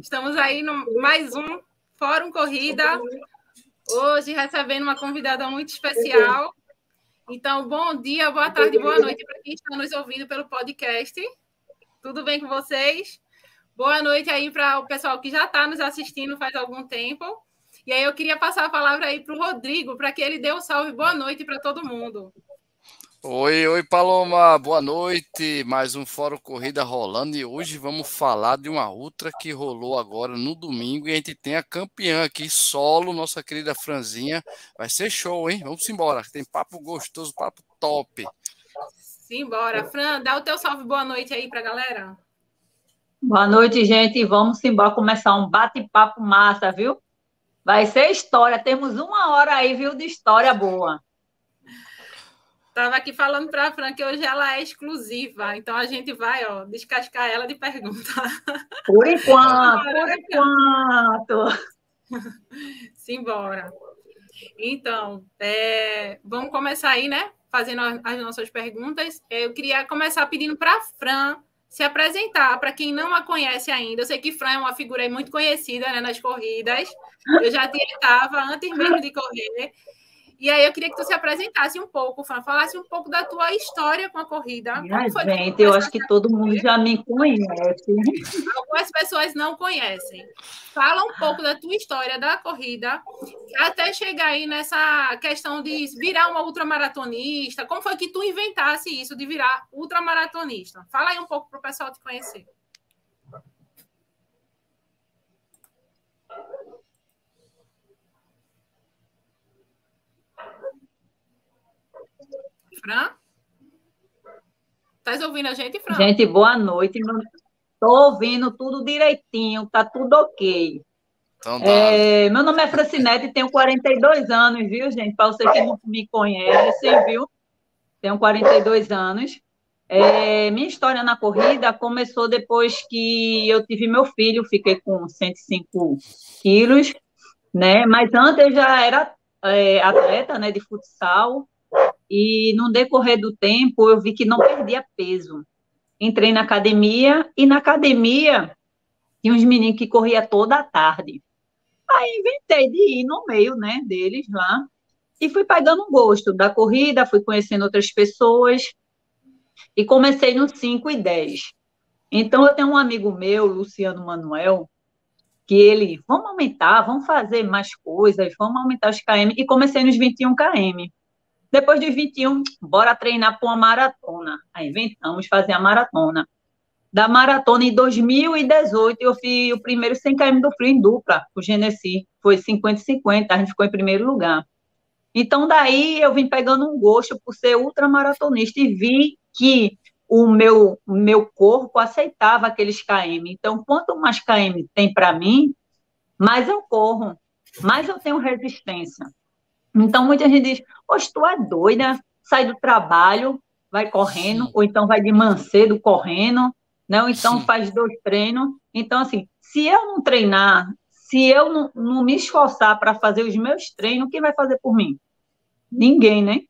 Estamos aí no mais um Fórum Corrida. Hoje recebendo uma convidada muito especial. Então, bom dia, boa tarde, boa noite para quem está nos ouvindo pelo podcast. Tudo bem com vocês? Boa noite aí para o pessoal que já está nos assistindo faz algum tempo. E aí eu queria passar a palavra aí para o Rodrigo, para que ele dê um salve boa noite para todo mundo. Oi, oi, Paloma, boa noite. Mais um Fórum Corrida rolando e hoje vamos falar de uma ultra que rolou agora no domingo e a gente tem a campeã aqui, solo, nossa querida Franzinha. Vai ser show, hein? Vamos embora. Tem papo gostoso, papo top. Simbora. Fran, dá o teu salve boa noite aí pra galera. Boa noite, gente. Vamos embora começar um bate-papo massa, viu? Vai ser história. Temos uma hora aí, viu, de história boa. Estava aqui falando para a Fran que hoje ela é exclusiva, então a gente vai ó, descascar ela de pergunta. Por enquanto, por enquanto. Simbora. Então, é, vamos começar aí, né? Fazendo as nossas perguntas. Eu queria começar pedindo para a Fran se apresentar para quem não a conhece ainda. Eu sei que Fran é uma figura muito conhecida né, nas corridas. Eu já estava antes mesmo de correr. E aí eu queria que tu se apresentasse um pouco, falasse um pouco da tua história com a corrida. Ai, gente, eu acho que todo mundo já me conhece. Algumas pessoas não conhecem. Fala um pouco da tua história da corrida, até chegar aí nessa questão de virar uma ultramaratonista. Como foi que tu inventasse isso de virar ultramaratonista? Fala aí um pouco para o pessoal te conhecer. Fran? Estás ouvindo a gente, Fran? Gente, boa noite. Estou ouvindo tudo direitinho, tá tudo ok. Então, é, meu nome é Francinete, tenho 42 anos, viu, gente? Para vocês que não me conhecem, viu? Tenho 42 anos. É, minha história na corrida começou depois que eu tive meu filho, fiquei com 105 quilos, né? Mas antes eu já era é, atleta, né, de futsal, e no decorrer do tempo eu vi que não perdia peso. Entrei na academia e na academia tinha uns meninos que corria toda a tarde. Aí inventei de ir no meio, né, deles lá e fui pegando um gosto da corrida, fui conhecendo outras pessoas e comecei no 5 e 10. Então eu tenho um amigo meu, Luciano Manuel, que ele, vamos aumentar, vamos fazer mais coisas, vamos aumentar os KM e comecei nos 21 KM. Depois dos 21, bora treinar para uma maratona. Aí inventamos fazer a maratona. Da maratona em 2018, eu fiz o primeiro 100 km do frio em dupla, o Genesi. Foi 50-50, a gente ficou em primeiro lugar. Então, daí eu vim pegando um gosto por ser ultramaratonista e vi que o meu, meu corpo aceitava aqueles KM. Então, quanto mais KM tem para mim, mais eu corro, mais eu tenho resistência. Então, muita gente diz, poxa, tu é doida, sai do trabalho, vai correndo, Sim. ou então vai de mancedo correndo, né? ou então Sim. faz dois treinos. Então, assim, se eu não treinar, se eu não, não me esforçar para fazer os meus treinos, quem vai fazer por mim? Ninguém, né?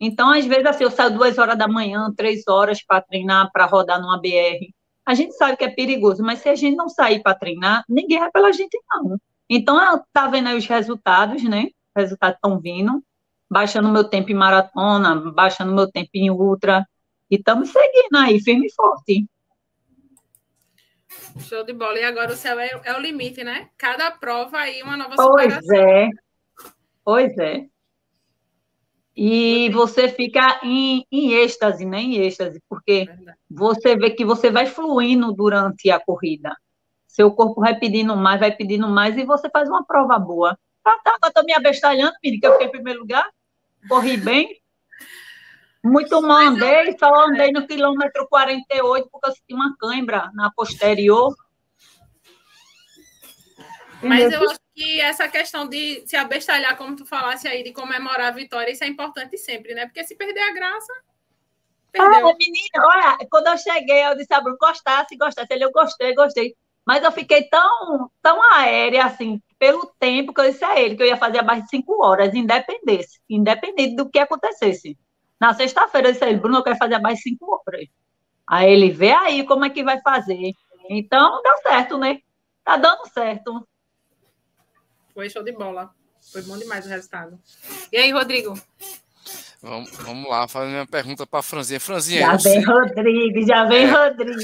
Então, às vezes, assim, eu saio duas horas da manhã, três horas para treinar, para rodar numa BR. A gente sabe que é perigoso, mas se a gente não sair para treinar, ninguém vai pela gente, não. Então, tá vendo aí os resultados, né? Os resultados estão vindo baixando meu tempo em maratona, baixando meu tempo em ultra. E estamos seguindo aí, firme e forte. Show de bola. E agora o céu é, é o limite, né? Cada prova aí uma nova pois superação. Pois é. Pois é. E você fica em, em êxtase, né? Em êxtase, porque Verdade. você vê que você vai fluindo durante a corrida. Seu corpo vai pedindo mais, vai pedindo mais, e você faz uma prova boa. Tá, eu tô me abestalhando, menino, que eu fiquei em primeiro lugar corri bem. Muito mal andei, só andei no quilômetro 48 porque eu senti uma cãibra na posterior. Mas eu acho que essa questão de se abestalhar, como tu falasse aí, de comemorar a vitória, isso é importante sempre, né? Porque se perder a graça. Perdeu. Ah, menina, olha, quando eu cheguei, eu disse, ah, Bruno, gostasse, gostasse. Ele, eu gostei, gostei. Mas eu fiquei tão, tão aérea, assim, pelo tempo que eu disse a ele que eu ia fazer abaixo de cinco horas, independente, independente do que acontecesse. Na sexta-feira eu disse a ele, Bruno, eu quero fazer abaixo de cinco horas. Aí ele, vê aí como é que vai fazer. Então, deu certo, né? tá dando certo. Foi show de bola. Foi bom demais o resultado. E aí, Rodrigo? Vamos, vamos lá, fazer uma pergunta para a Franzinha. Franzinha, já vem sei... Rodrigo, já vem é. Rodrigo.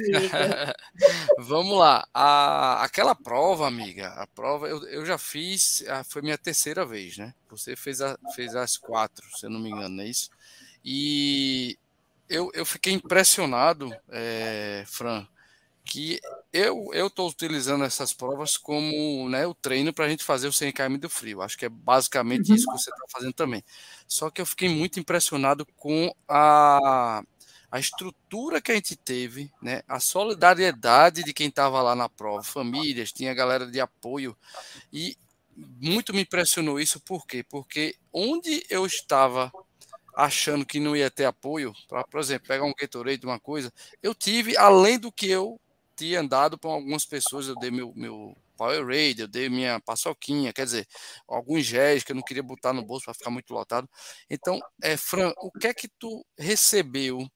vamos lá. A, aquela prova, amiga, a prova eu, eu já fiz, foi minha terceira vez, né? Você fez, a, fez as quatro, se eu não me engano, não é isso? E eu, eu fiquei impressionado, é, Fran, que eu eu estou utilizando essas provas como né, o treino para a gente fazer o 100 km do frio. Acho que é basicamente uhum. isso que você está fazendo também. Só que eu fiquei muito impressionado com a, a estrutura que a gente teve, né, a solidariedade de quem estava lá na prova, famílias, tinha galera de apoio e muito me impressionou isso, por quê? Porque onde eu estava achando que não ia ter apoio, para, por exemplo, pegar um Gatorade, uma coisa, eu tive, além do que eu tinha andado com algumas pessoas, eu dei meu, meu Powerade, eu dei minha paçoquinha, quer dizer, alguns géis que eu não queria botar no bolso para ficar muito lotado. Então, é, Fran, o que é que tu recebeu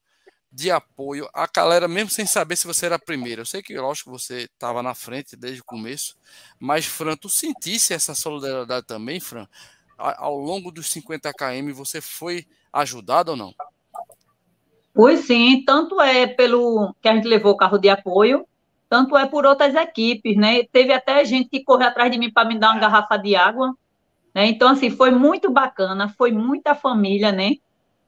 de apoio a galera, mesmo sem saber se você era a primeira? Eu sei que, lógico, você estava na frente desde o começo, mas, Fran, tu sentisse essa solidariedade também, Fran? Ao longo dos 50 km, você foi ajudado ou não? Pois sim, tanto é pelo que a gente levou o carro de apoio, tanto é por outras equipes, né? Teve até gente que correu atrás de mim para me dar uma garrafa de água, né? Então, assim, foi muito bacana, foi muita família, né?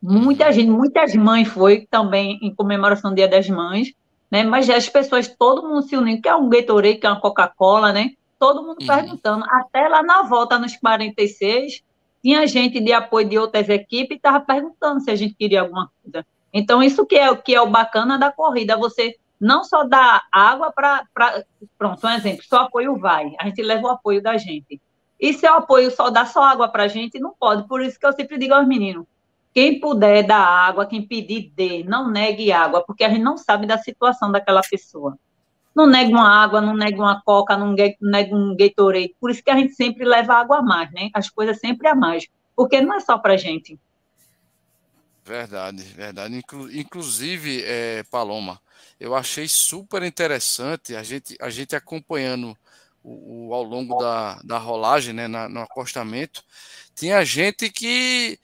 Muita gente, muitas mães foi também em comemoração do Dia das Mães, né? Mas as pessoas, todo mundo se unindo, que é um Gatorade, que é uma Coca-Cola, né? Todo mundo uhum. perguntando. Até lá na volta, nos 46, tinha gente de apoio de outras equipes e estava perguntando se a gente queria alguma coisa. Então, isso que é, que é o bacana da corrida, você não só dar água para. Pronto, um exemplo, só apoio vai. A gente leva o apoio da gente. E se o apoio só dá só água para a gente, não pode. Por isso que eu sempre digo aos meninos: quem puder dar água, quem pedir, dê. Não negue água, porque a gente não sabe da situação daquela pessoa. Não negue uma água, não negue uma coca, não negue um Gatorade. Por isso que a gente sempre leva água a mais, né? As coisas sempre a mais. Porque não é só para gente. Verdade, verdade. Inclu inclusive, é, Paloma, eu achei super interessante a gente, a gente acompanhando o, o ao longo da, da rolagem, né, na, no acostamento. Tinha gente que,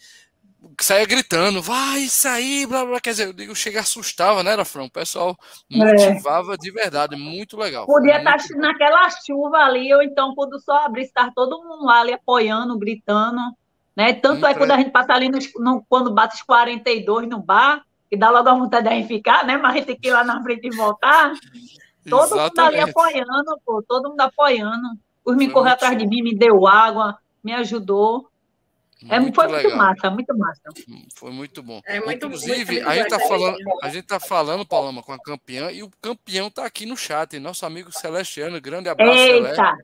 saía gritando, vai sair, blá blá. Quer dizer, eu digo, chega assustava, né, Rafrão? O pessoal é. motivava é. de verdade, muito legal. Podia estar tá naquela chuva ali, ou então quando o sol abrir, estar todo mundo lá ali apoiando, gritando. Né? Tanto é quando a gente passa ali nos, no, quando bate os 42 no bar, que dá logo a vontade de a gente ficar, né? Mas a gente tem que ir lá na frente e voltar. Todo Exatamente. mundo ali apoiando, pô, todo mundo apoiando. Os me correu atrás de mim, me deu água, me ajudou. É, muito foi legal. muito massa, muito massa. Foi muito bom. É muito, Inclusive, muito a, gente tá falando, a gente tá falando, Paloma, com a campeã, e o campeão está aqui no chat. Nosso amigo Celestiano, grande abraço, Eita! Celeste.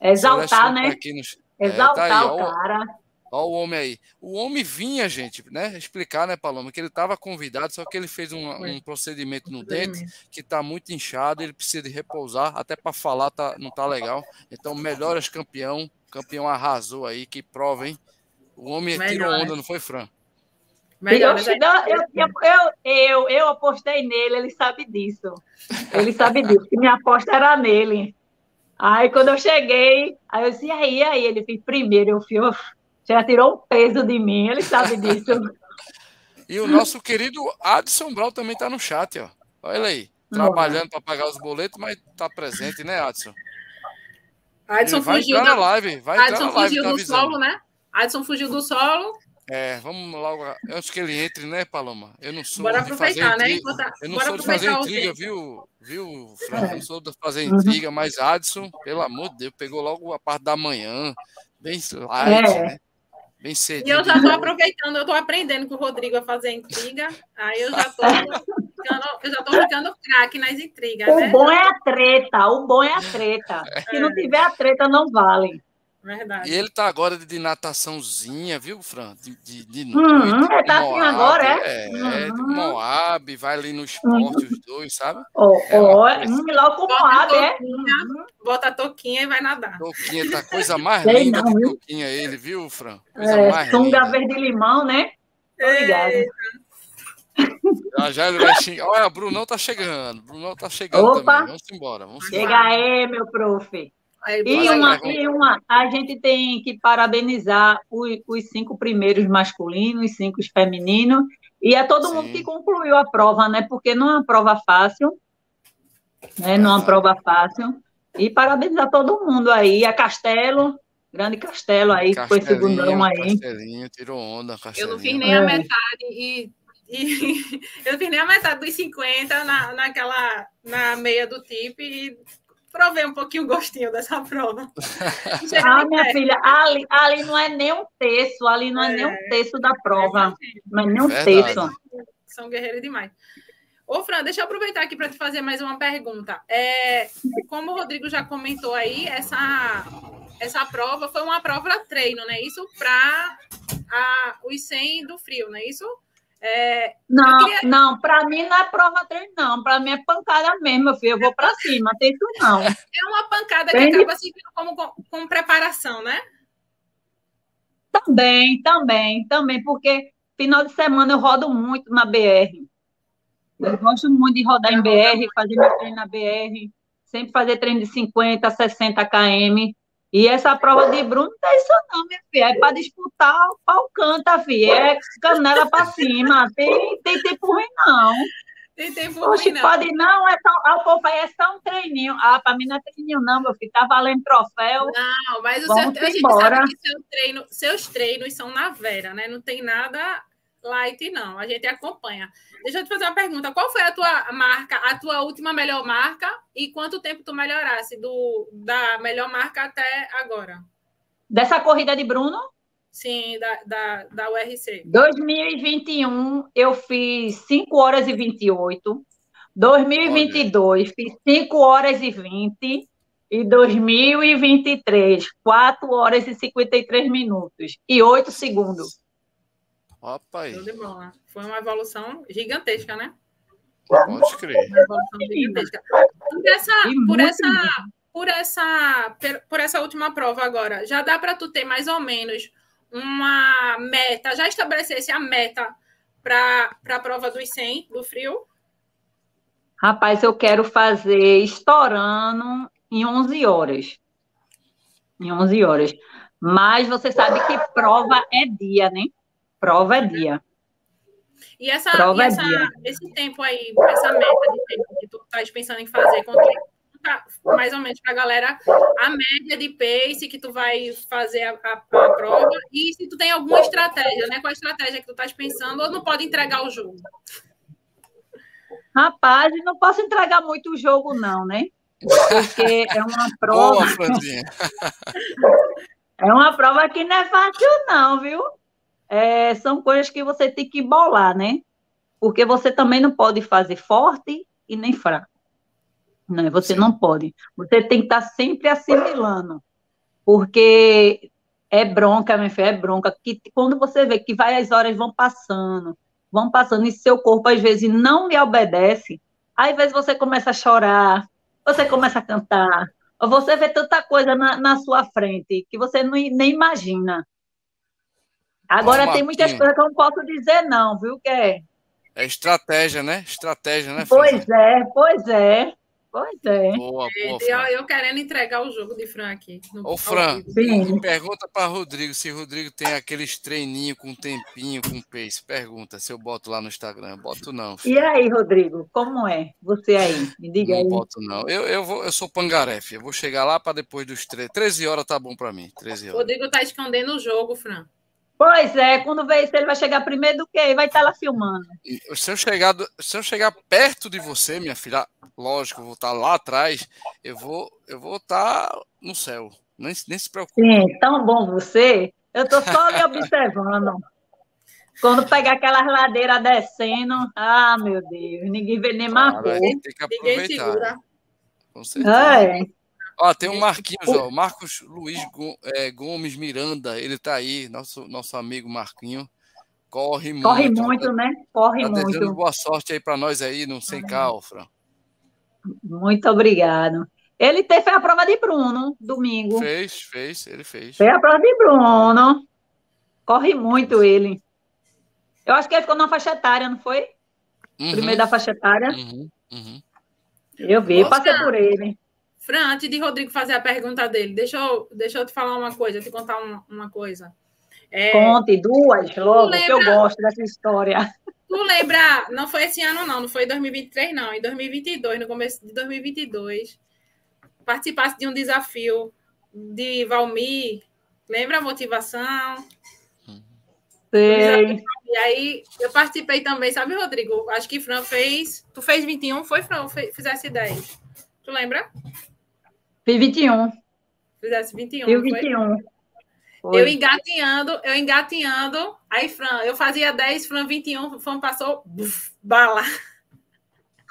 Exaltar, Celestiano tá né? Tá no... Exaltar é, tá aí, o cara. Olha o homem aí. O homem vinha, gente, né? Explicar, né, Paloma, que ele estava convidado, só que ele fez um, um procedimento no dente que está muito inchado, ele precisa de repousar, até para falar tá, não tá legal. Então, melhoras campeão. Campeão arrasou aí, que prova, hein? O homem Melhor, tirou onda, não foi, Fran? Melhor, eu, eu, eu, eu, eu apostei nele, ele sabe disso. Ele sabe disso, que minha aposta era nele. Aí quando eu cheguei, aí eu disse, e aí, aí? Ele fez primeiro, eu fui, já tirou o peso de mim, ele sabe disso. e o nosso querido Adson Brau também está no chat, ó. Olha ele aí, trabalhando para pagar os boletos, mas está presente, né, Adson? Adson vai fugiu da live, vai Adson fugiu tá do solo, né? Adson fugiu do solo. É, vamos logo, antes que ele entre, né, Paloma? Eu não sou Bora de fazer né? intriga, né? eu não sou de fazer intriga, viu, viu, Fran? Eu não sou de fazer intriga, mas Adson, pelo amor de Deus, pegou logo a parte da manhã, bem light, é. né? Bem cedo. E eu já estou aproveitando, eu estou aprendendo com o Rodrigo a fazer intriga. Aí eu já estou ficando, eu já estou ficando craque nas intrigas. O né? bom é a treta, o bom é a treta. Se não tiver a treta, não vale. Verdade. E ele tá agora de nataçãozinha, viu, Fran? De, de, de noite. Uhum, ele tá assim agora, é? É, uhum. de Moab, vai ali no esporte, uhum. os dois, sabe? Oh, é oh, logo com Moab, é? Bota a toquinha e vai nadar. Toquinha, tá coisa mais linda não, de toquinha ele, viu, Fran? Coisa é, mais sunga linda. verde-limão, né? Obrigada. Já, já ele vai xingar. Olha, Brunão tá chegando. Brunão tá chegando Opa. também. Vamos embora. Vamos Chega aí, meu prof. E, uma, e uma, a gente tem que parabenizar os, os cinco primeiros masculinos, os cinco femininos, e é todo Sim. mundo que concluiu a prova, né? Porque não é uma prova fácil, né? Não é uma prova fácil. E parabenizar todo mundo aí, a Castelo, grande Castelo aí, que foi segundão aí. Castelinho, tirou onda, Castelinho. Eu não fiz nem a é. metade e, e eu fiz nem a metade dos 50 na, naquela, na meia do TIP e provei um pouquinho o gostinho dessa prova. ah, minha filha, ali, ali não é nem um terço, ali não é, é nem um terço da prova. Não é nem um terço. São guerreiros demais. Ô, Fran, deixa eu aproveitar aqui para te fazer mais uma pergunta. É, como o Rodrigo já comentou aí, essa, essa prova foi uma prova treino, né? Isso para os 100 do frio, não é isso? É, não, queria... não, para mim não é prova treino, não. Para mim é pancada mesmo, meu filho. Eu vou para cima, tem isso não. É uma pancada que acaba servindo como com, com preparação, né? Também, também, também, porque final de semana eu rodo muito na BR. Eu gosto muito de rodar em BR, fazer meu treino na BR, sempre fazer treino de 50, 60 km. E essa prova de Bruno não é isso não, minha filha. É para disputar o pau canta, filha. É canela para cima. Tem, tem tempo ruim, não. Tem tempo Oxe, ruim, não. pode não, é tão, ah, povo é só um treininho. Ah, para mim não é treininho, não, meu filho. Tá valendo troféu. Não, mas o seu, a gente sabe que seu treino, seus treinos são na Vera, né? Não tem nada light, não. A gente acompanha. Deixa eu te fazer uma pergunta. Qual foi a tua marca, a tua última melhor marca e quanto tempo tu melhorasse do, da melhor marca até agora? Dessa corrida de Bruno? Sim, da, da, da URC. 2021 eu fiz 5 horas e 28. 2022 Olha. fiz 5 horas e 20. E 2023, 4 horas e 53 minutos e 8 segundos. Opa aí. Foi uma evolução gigantesca, né? Pode crer. Uma evolução gigantesca. Por essa, por essa, por essa, por essa última prova agora, já dá para tu ter mais ou menos uma meta, já estabelecesse a meta para a prova dos 100 do frio? Rapaz, eu quero fazer estourando em 11 horas. Em 11 horas. Mas você sabe que prova é dia, né? Prova é dia. E, essa, Prova e essa, dia. esse tempo aí, essa meta de tempo que tu estás pensando em fazer, mais ou menos para a galera, a média de pace que tu vai fazer a, a, a, prova e se tu tem alguma estratégia, né? Qual a estratégia que tu estás pensando ou não pode entregar o jogo? Rapaz, não posso entregar muito o jogo, não, né? Porque é uma prova. Boa, é uma prova que não é fácil, não, viu? É, são coisas que você tem que bolar, né? Porque você também não pode fazer forte e nem fraco. Né? Você Sim. não pode. Você tem que estar sempre assimilando. Porque é bronca, minha filha, é bronca. Que quando você vê que várias horas vão passando, vão passando, e seu corpo às vezes não lhe obedece, aí às vezes você começa a chorar, você começa a cantar, você vê tanta coisa na, na sua frente que você não, nem imagina. Agora tem muitas coisas que eu não posso dizer, não, viu, que é? É estratégia, né? Estratégia, né? Pois é, pois é. Pois é. Boa, boa, eu, eu, querendo entregar o jogo de Fran aqui. Ô, Fran, Sim. pergunta para Rodrigo se Rodrigo tem aqueles treininhos com tempinho, com pace. Pergunta se eu boto lá no Instagram. Boto não. Filho. E aí, Rodrigo, como é? Você aí? Me diga não aí. Não boto não. Eu, eu, vou, eu sou pangarefe. Eu vou chegar lá para depois dos 13. 13 horas tá bom para mim. 13 horas. Rodrigo tá escondendo o jogo, Fran. Pois é, quando vê isso, ele vai chegar primeiro do que e vai estar lá filmando. Se eu, chegar, se eu chegar perto de você, minha filha, lógico, eu vou estar lá atrás, eu vou, eu vou estar no céu. Nem, nem se preocupe. Sim, tão bom você. Eu estou só lhe observando. Quando pegar aquela ladeira descendo, ah, meu Deus, ninguém vê nem mais. Que aproveitar. Com certeza. É. Ó, tem um Marquinhos, ó, Marcos Luiz é, Gomes Miranda, ele tá aí, nosso, nosso amigo Marquinho. Corre muito. Corre muito, né? Corre tá muito. Boa sorte aí para nós aí no Sem Calfra. Muito obrigado. Ele fez a prova de Bruno, domingo. Fez, fez, ele fez. Fez a prova de Bruno. Corre muito ele. Eu acho que ele ficou na faixa etária, não foi? Uhum. Primeiro da faixa etária. Uhum, uhum. Eu vi, Nossa. passei por ele. Fran, antes de Rodrigo fazer a pergunta dele, deixa eu, deixa eu te falar uma coisa, te contar uma, uma coisa. É, Conte duas logo, lembra, que eu gosto dessa história. Tu lembra, não foi esse ano não, não foi em 2023 não, em 2022, no começo de 2022, participasse de um desafio de Valmir, lembra a motivação? Sei. E aí eu participei também, sabe, Rodrigo? Acho que Fran fez. Tu fez 21, foi, Fran? Fizesse 10. Tu lembra? Fiz 21. Fizesse 21. Fiz 21. Foi? Eu engatinhando, eu engatinhando. Aí, Fran, eu fazia 10, Fran 21, Fran passou, buf, bala.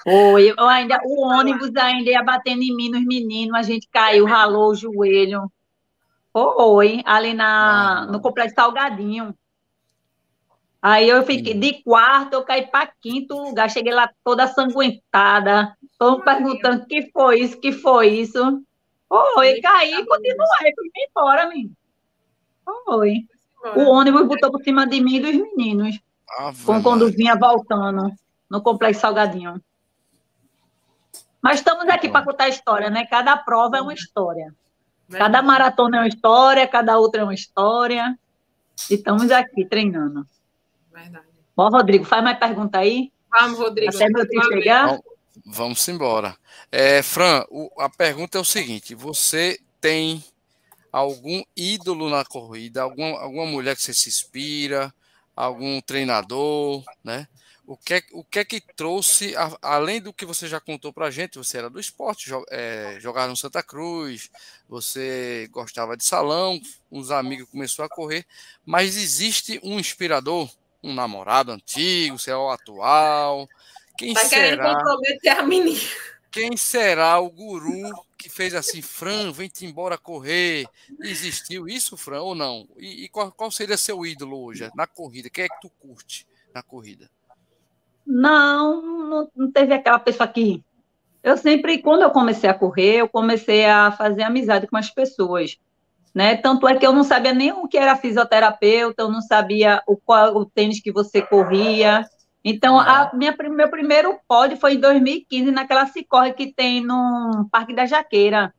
Foi, eu ainda, o ônibus ainda ia batendo em mim, nos meninos, a gente caiu, ralou o joelho. Foi, ali na, no Complexo Salgadinho. Aí eu fiquei de quarto, eu caí para quinto lugar, cheguei lá toda sanguentada, todo perguntando que foi isso, que foi isso. Foi, caí e continuei, fui embora, menino. Foi. O ônibus botou por cima de mim e dos meninos. com, quando vinha voltando no Complexo Salgadinho. Mas estamos aqui para contar a história, né? Cada prova é uma história. Cada maratona é uma história, cada outra é uma história. E estamos aqui treinando. Verdade. Bom, Rodrigo, faz mais pergunta aí. Vamos, Rodrigo. Até meu chegar. Vamos, vamos embora. É, Fran, o, a pergunta é o seguinte: você tem algum ídolo na corrida, alguma, alguma mulher que você se inspira, algum treinador, né? O que, é, o que é que trouxe, a, além do que você já contou para a gente, você era do esporte, jo, é, jogava no Santa Cruz, você gostava de salão, uns amigos começou a correr, mas existe um inspirador, um namorado antigo, sei lá, o atual, quem tá será? comprometer a menina. Quem será o guru que fez assim, Fran, vem-te embora correr? Existiu isso, Fran, ou não? E, e qual, qual, seria seu ídolo hoje na corrida? Quem é que tu curte na corrida? Não, não, não teve aquela pessoa que. Eu sempre, quando eu comecei a correr, eu comecei a fazer amizade com as pessoas. Né? Tanto é que eu não sabia nem o que era fisioterapeuta, eu não sabia o qual o tênis que você corria, então, a minha, meu primeiro pódio foi em 2015, naquela Cicorre que tem no Parque da Jaqueira.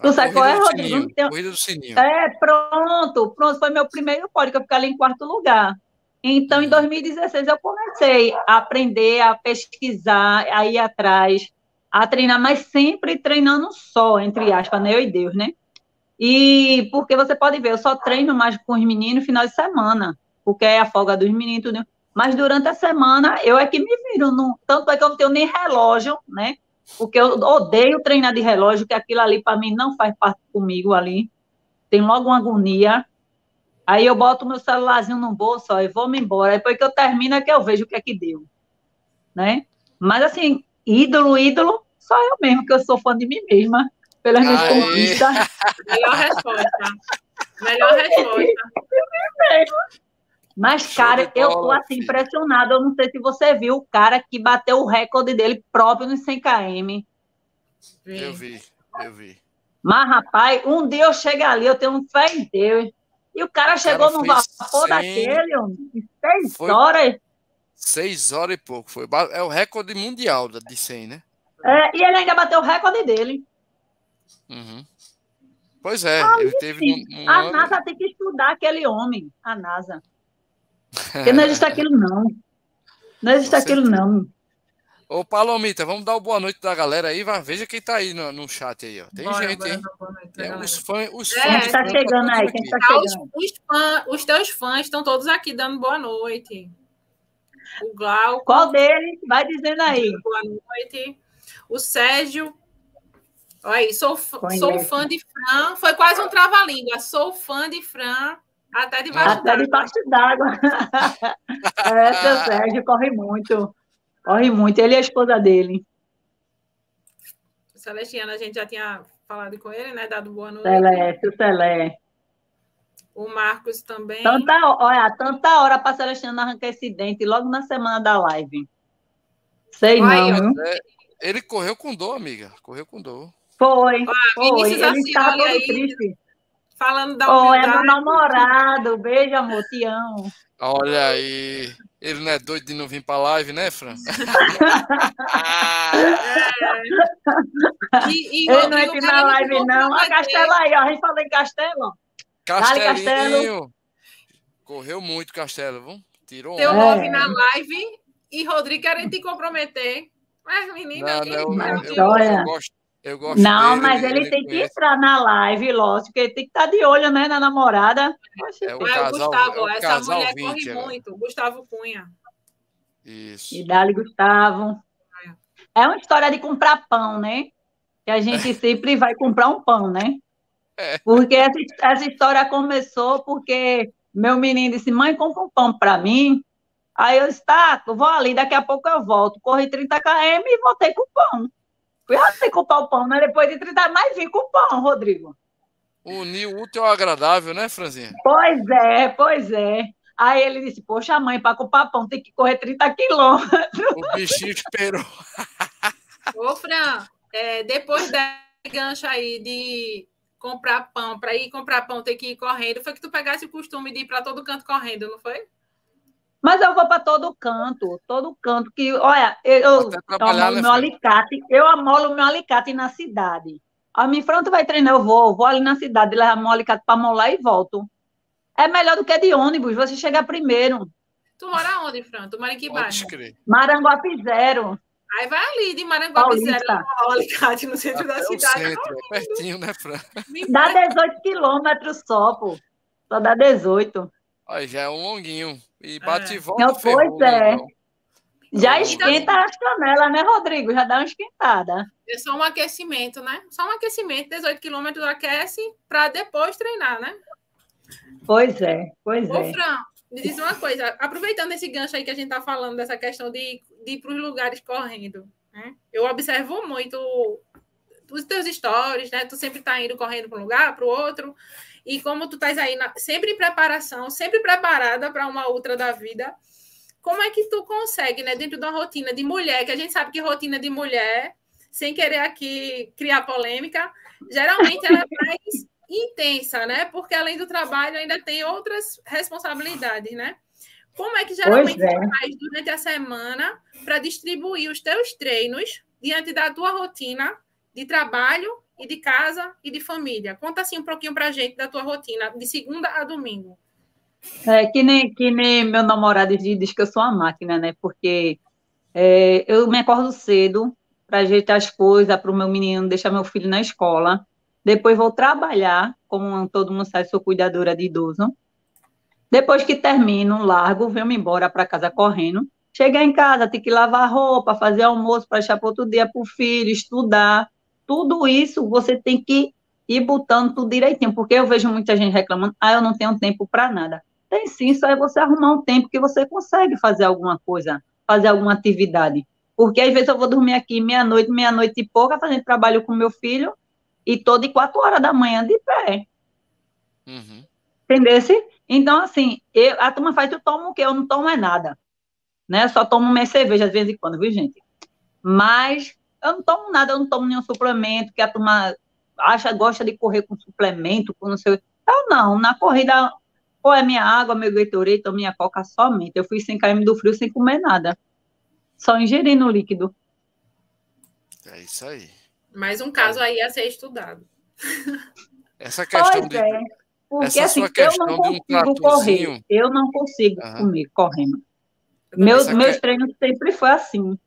Tu sabe qual é, Rodrigo? Tem... Corrida do Sininho. É, pronto, pronto, foi meu primeiro pódio, que eu fiquei ali em quarto lugar. Então, em 2016, eu comecei a aprender, a pesquisar, a ir atrás, a treinar, mas sempre treinando só, entre aspas, né? Eu e Deus, né? E porque você pode ver, eu só treino mais com os meninos no final de semana, porque é a folga dos meninos, tudo. Mas durante a semana eu é que me viro. No, tanto é que eu não tenho nem relógio, né? Porque eu odeio treinar de relógio, que aquilo ali para mim não faz parte comigo ali. Tem logo uma agonia. Aí eu boto meu celularzinho no bolso ó, e vou me embora. Depois que eu termino é que eu vejo o que é que deu. Né? Mas assim, ídolo, ídolo, só eu mesmo, que eu sou fã de mim mesma, pelas minhas conquistas. Melhor resposta. Melhor resposta. Mas, cara, eu tô assim impressionada. Eu não sei se você viu o cara que bateu o recorde dele próprio nos 100 km. Eu vi, eu vi. Mas, rapaz, um dia eu chego ali, eu tenho fé em Deus. E o cara o chegou cara no vapor 100... daquele, em seis foi... horas. Seis horas e pouco. Foi. É o recorde mundial de 100, né? É, e ele ainda bateu o recorde dele. Uhum. Pois é, Aí, ele teve. Um, um a. NASA tem que estudar aquele homem, a NASA. Porque não existe aquilo, não. Não existe aquilo, não. Ô, Palomita, vamos dar uma boa noite da galera aí. Vai, veja quem tá aí no, no chat aí, ó. Tem bora, gente, hein? É, os fãs. Os é, fãs quem tá chegando aí? Quem tá chegando? Os, fã, os teus fãs estão todos aqui dando boa noite. O Glauco. Qual deles? Vai dizendo aí. Boa noite. O Sérgio. Olha aí, sou, sou fã de Fran. Foi quase um trava-língua. Sou fã de Fran. Até debaixo Até debaixo d'água. é, seu Sérgio corre muito. Corre muito. Ele e a esposa dele. Celestiana, a gente já tinha falado com ele, né? Dado boa noite. Celeste, o Celé. O Marcos também. Tanta, olha, tanta hora para Celestiana arrancar esse dente logo na semana da live. Sei Vai, não. É, ele correu com dor, amiga. Correu com dor. Foi. Ah, foi. Ele estava todo triste. Falando da Oh, é meu namorado. Beijo, amor. Te amo. Olha aí. Ele não é doido de não vir para live, né, Fran? é. e, e, Ele não é na live, não. A Castela aí, ó. A gente falou em Castelo. Castelinho. Castelo. Correu muito, Castelo, viu? Tirou Teu nome é. na live e Rodrigo querem te comprometer. Mas, menina, não, não, eu, eu, eu, gosto, eu gosto Não, dele, mas ele, ele tem que entrar na live, lógico, ele tem que estar tá de olho, né, na namorada. É o, casal, Gustavo, é o essa mulher 20, corre é. muito. Gustavo Cunha. Isso. E dali, Gustavo. É uma história de comprar pão, né? Que a gente sempre vai comprar um pão, né? É. Porque essa, essa história começou porque meu menino disse, mãe, compra um pão para mim. Aí eu disse, tá, vou ali, daqui a pouco eu volto. Corri 30 km e voltei com o pão. Fui assim comprar o pão, mas depois de 30 mais vim com o pão, Rodrigo. Unir o útil ao agradável, né, Franzinha? Pois é, pois é. Aí ele disse, poxa, mãe, para comprar pão tem que correr 30 quilômetros. O bichinho esperou. Ô, Fran, é, depois da gancho aí de comprar pão, para ir comprar pão ter que ir correndo, foi que tu pegasse o costume de ir para todo canto correndo, não foi? Mas eu vou para todo canto, todo canto que, olha, eu tomo o meu alicate, eu amolo o meu alicate na cidade. A minha frente vai treinar, eu vou, vou ali na cidade, levar meu alicate para molar e volto. É melhor do que de ônibus, você chega primeiro. Tu mora onde, Fran? Tu mora em que bairro? Maranguape Zero. Aí vai ali de Maranguape Zero, o alicate no centro Até da cidade. Centro, é pertinho, né, Fran? Dá 18 quilômetros só, pô. Só dá 18. Olha, já é um longuinho. E bate é. e volta. Não, pois é. Então. Já esquenta as canelas, né, Rodrigo? Já dá uma esquentada. É só um aquecimento, né? Só um aquecimento, 18 quilômetros aquece para depois treinar, né? Pois é, pois Ô, é. Fran, me diz uma coisa, aproveitando esse gancho aí que a gente está falando, dessa questão de, de ir para os lugares correndo, né? eu observo muito os teus stories, né? Tu sempre está indo correndo para um lugar, para o outro, e como tu estás aí na, sempre em preparação, sempre preparada para uma outra da vida, como é que tu consegue, né, dentro da rotina de mulher, que a gente sabe que rotina de mulher, sem querer aqui criar polêmica, geralmente ela é mais intensa, né? Porque além do trabalho ainda tem outras responsabilidades, né? Como é que geralmente é. faz durante a semana para distribuir os teus treinos diante da tua rotina de trabalho e de casa e de família? Conta assim um pouquinho para a gente da tua rotina de segunda a domingo. É que nem, que nem meu namorado diz que eu sou uma máquina, né? Porque é, eu me acordo cedo para ajeitar as coisas para o meu menino deixar meu filho na escola. Depois vou trabalhar, como todo mundo sabe, sou cuidadora de idoso. Depois que termino, largo, venho embora para casa correndo. Chegar em casa, tem que lavar roupa, fazer almoço para deixar para outro dia para o filho, estudar. Tudo isso você tem que ir botando tudo direitinho, porque eu vejo muita gente reclamando, ah, eu não tenho tempo para nada. Tem sim, só é você arrumar um tempo que você consegue fazer alguma coisa, fazer alguma atividade. Porque às vezes eu vou dormir aqui meia-noite, meia-noite e pouca, fazendo trabalho com meu filho, e tô de quatro horas da manhã de pé. Uhum. Entendesse? Então, assim, eu, a turma faz, tu toma o quê? Eu não tomo é nada. Né? Só tomo minha cerveja de vez em quando, viu, gente? Mas eu não tomo nada, eu não tomo nenhum suplemento, que a turma acha, gosta de correr com suplemento, com não sei Eu não, na corrida, ou é minha água, meu Gatorade, ou minha coca somente. Eu fui sem km do frio, sem comer nada. Só ingerindo líquido. É isso aí. Mais um caso aí a ser estudado. Essa questão pois de. É. Porque essa assim, eu não consigo um correr. Eu não consigo uhum. comer correndo. Meus, meus que... treinos sempre foi assim.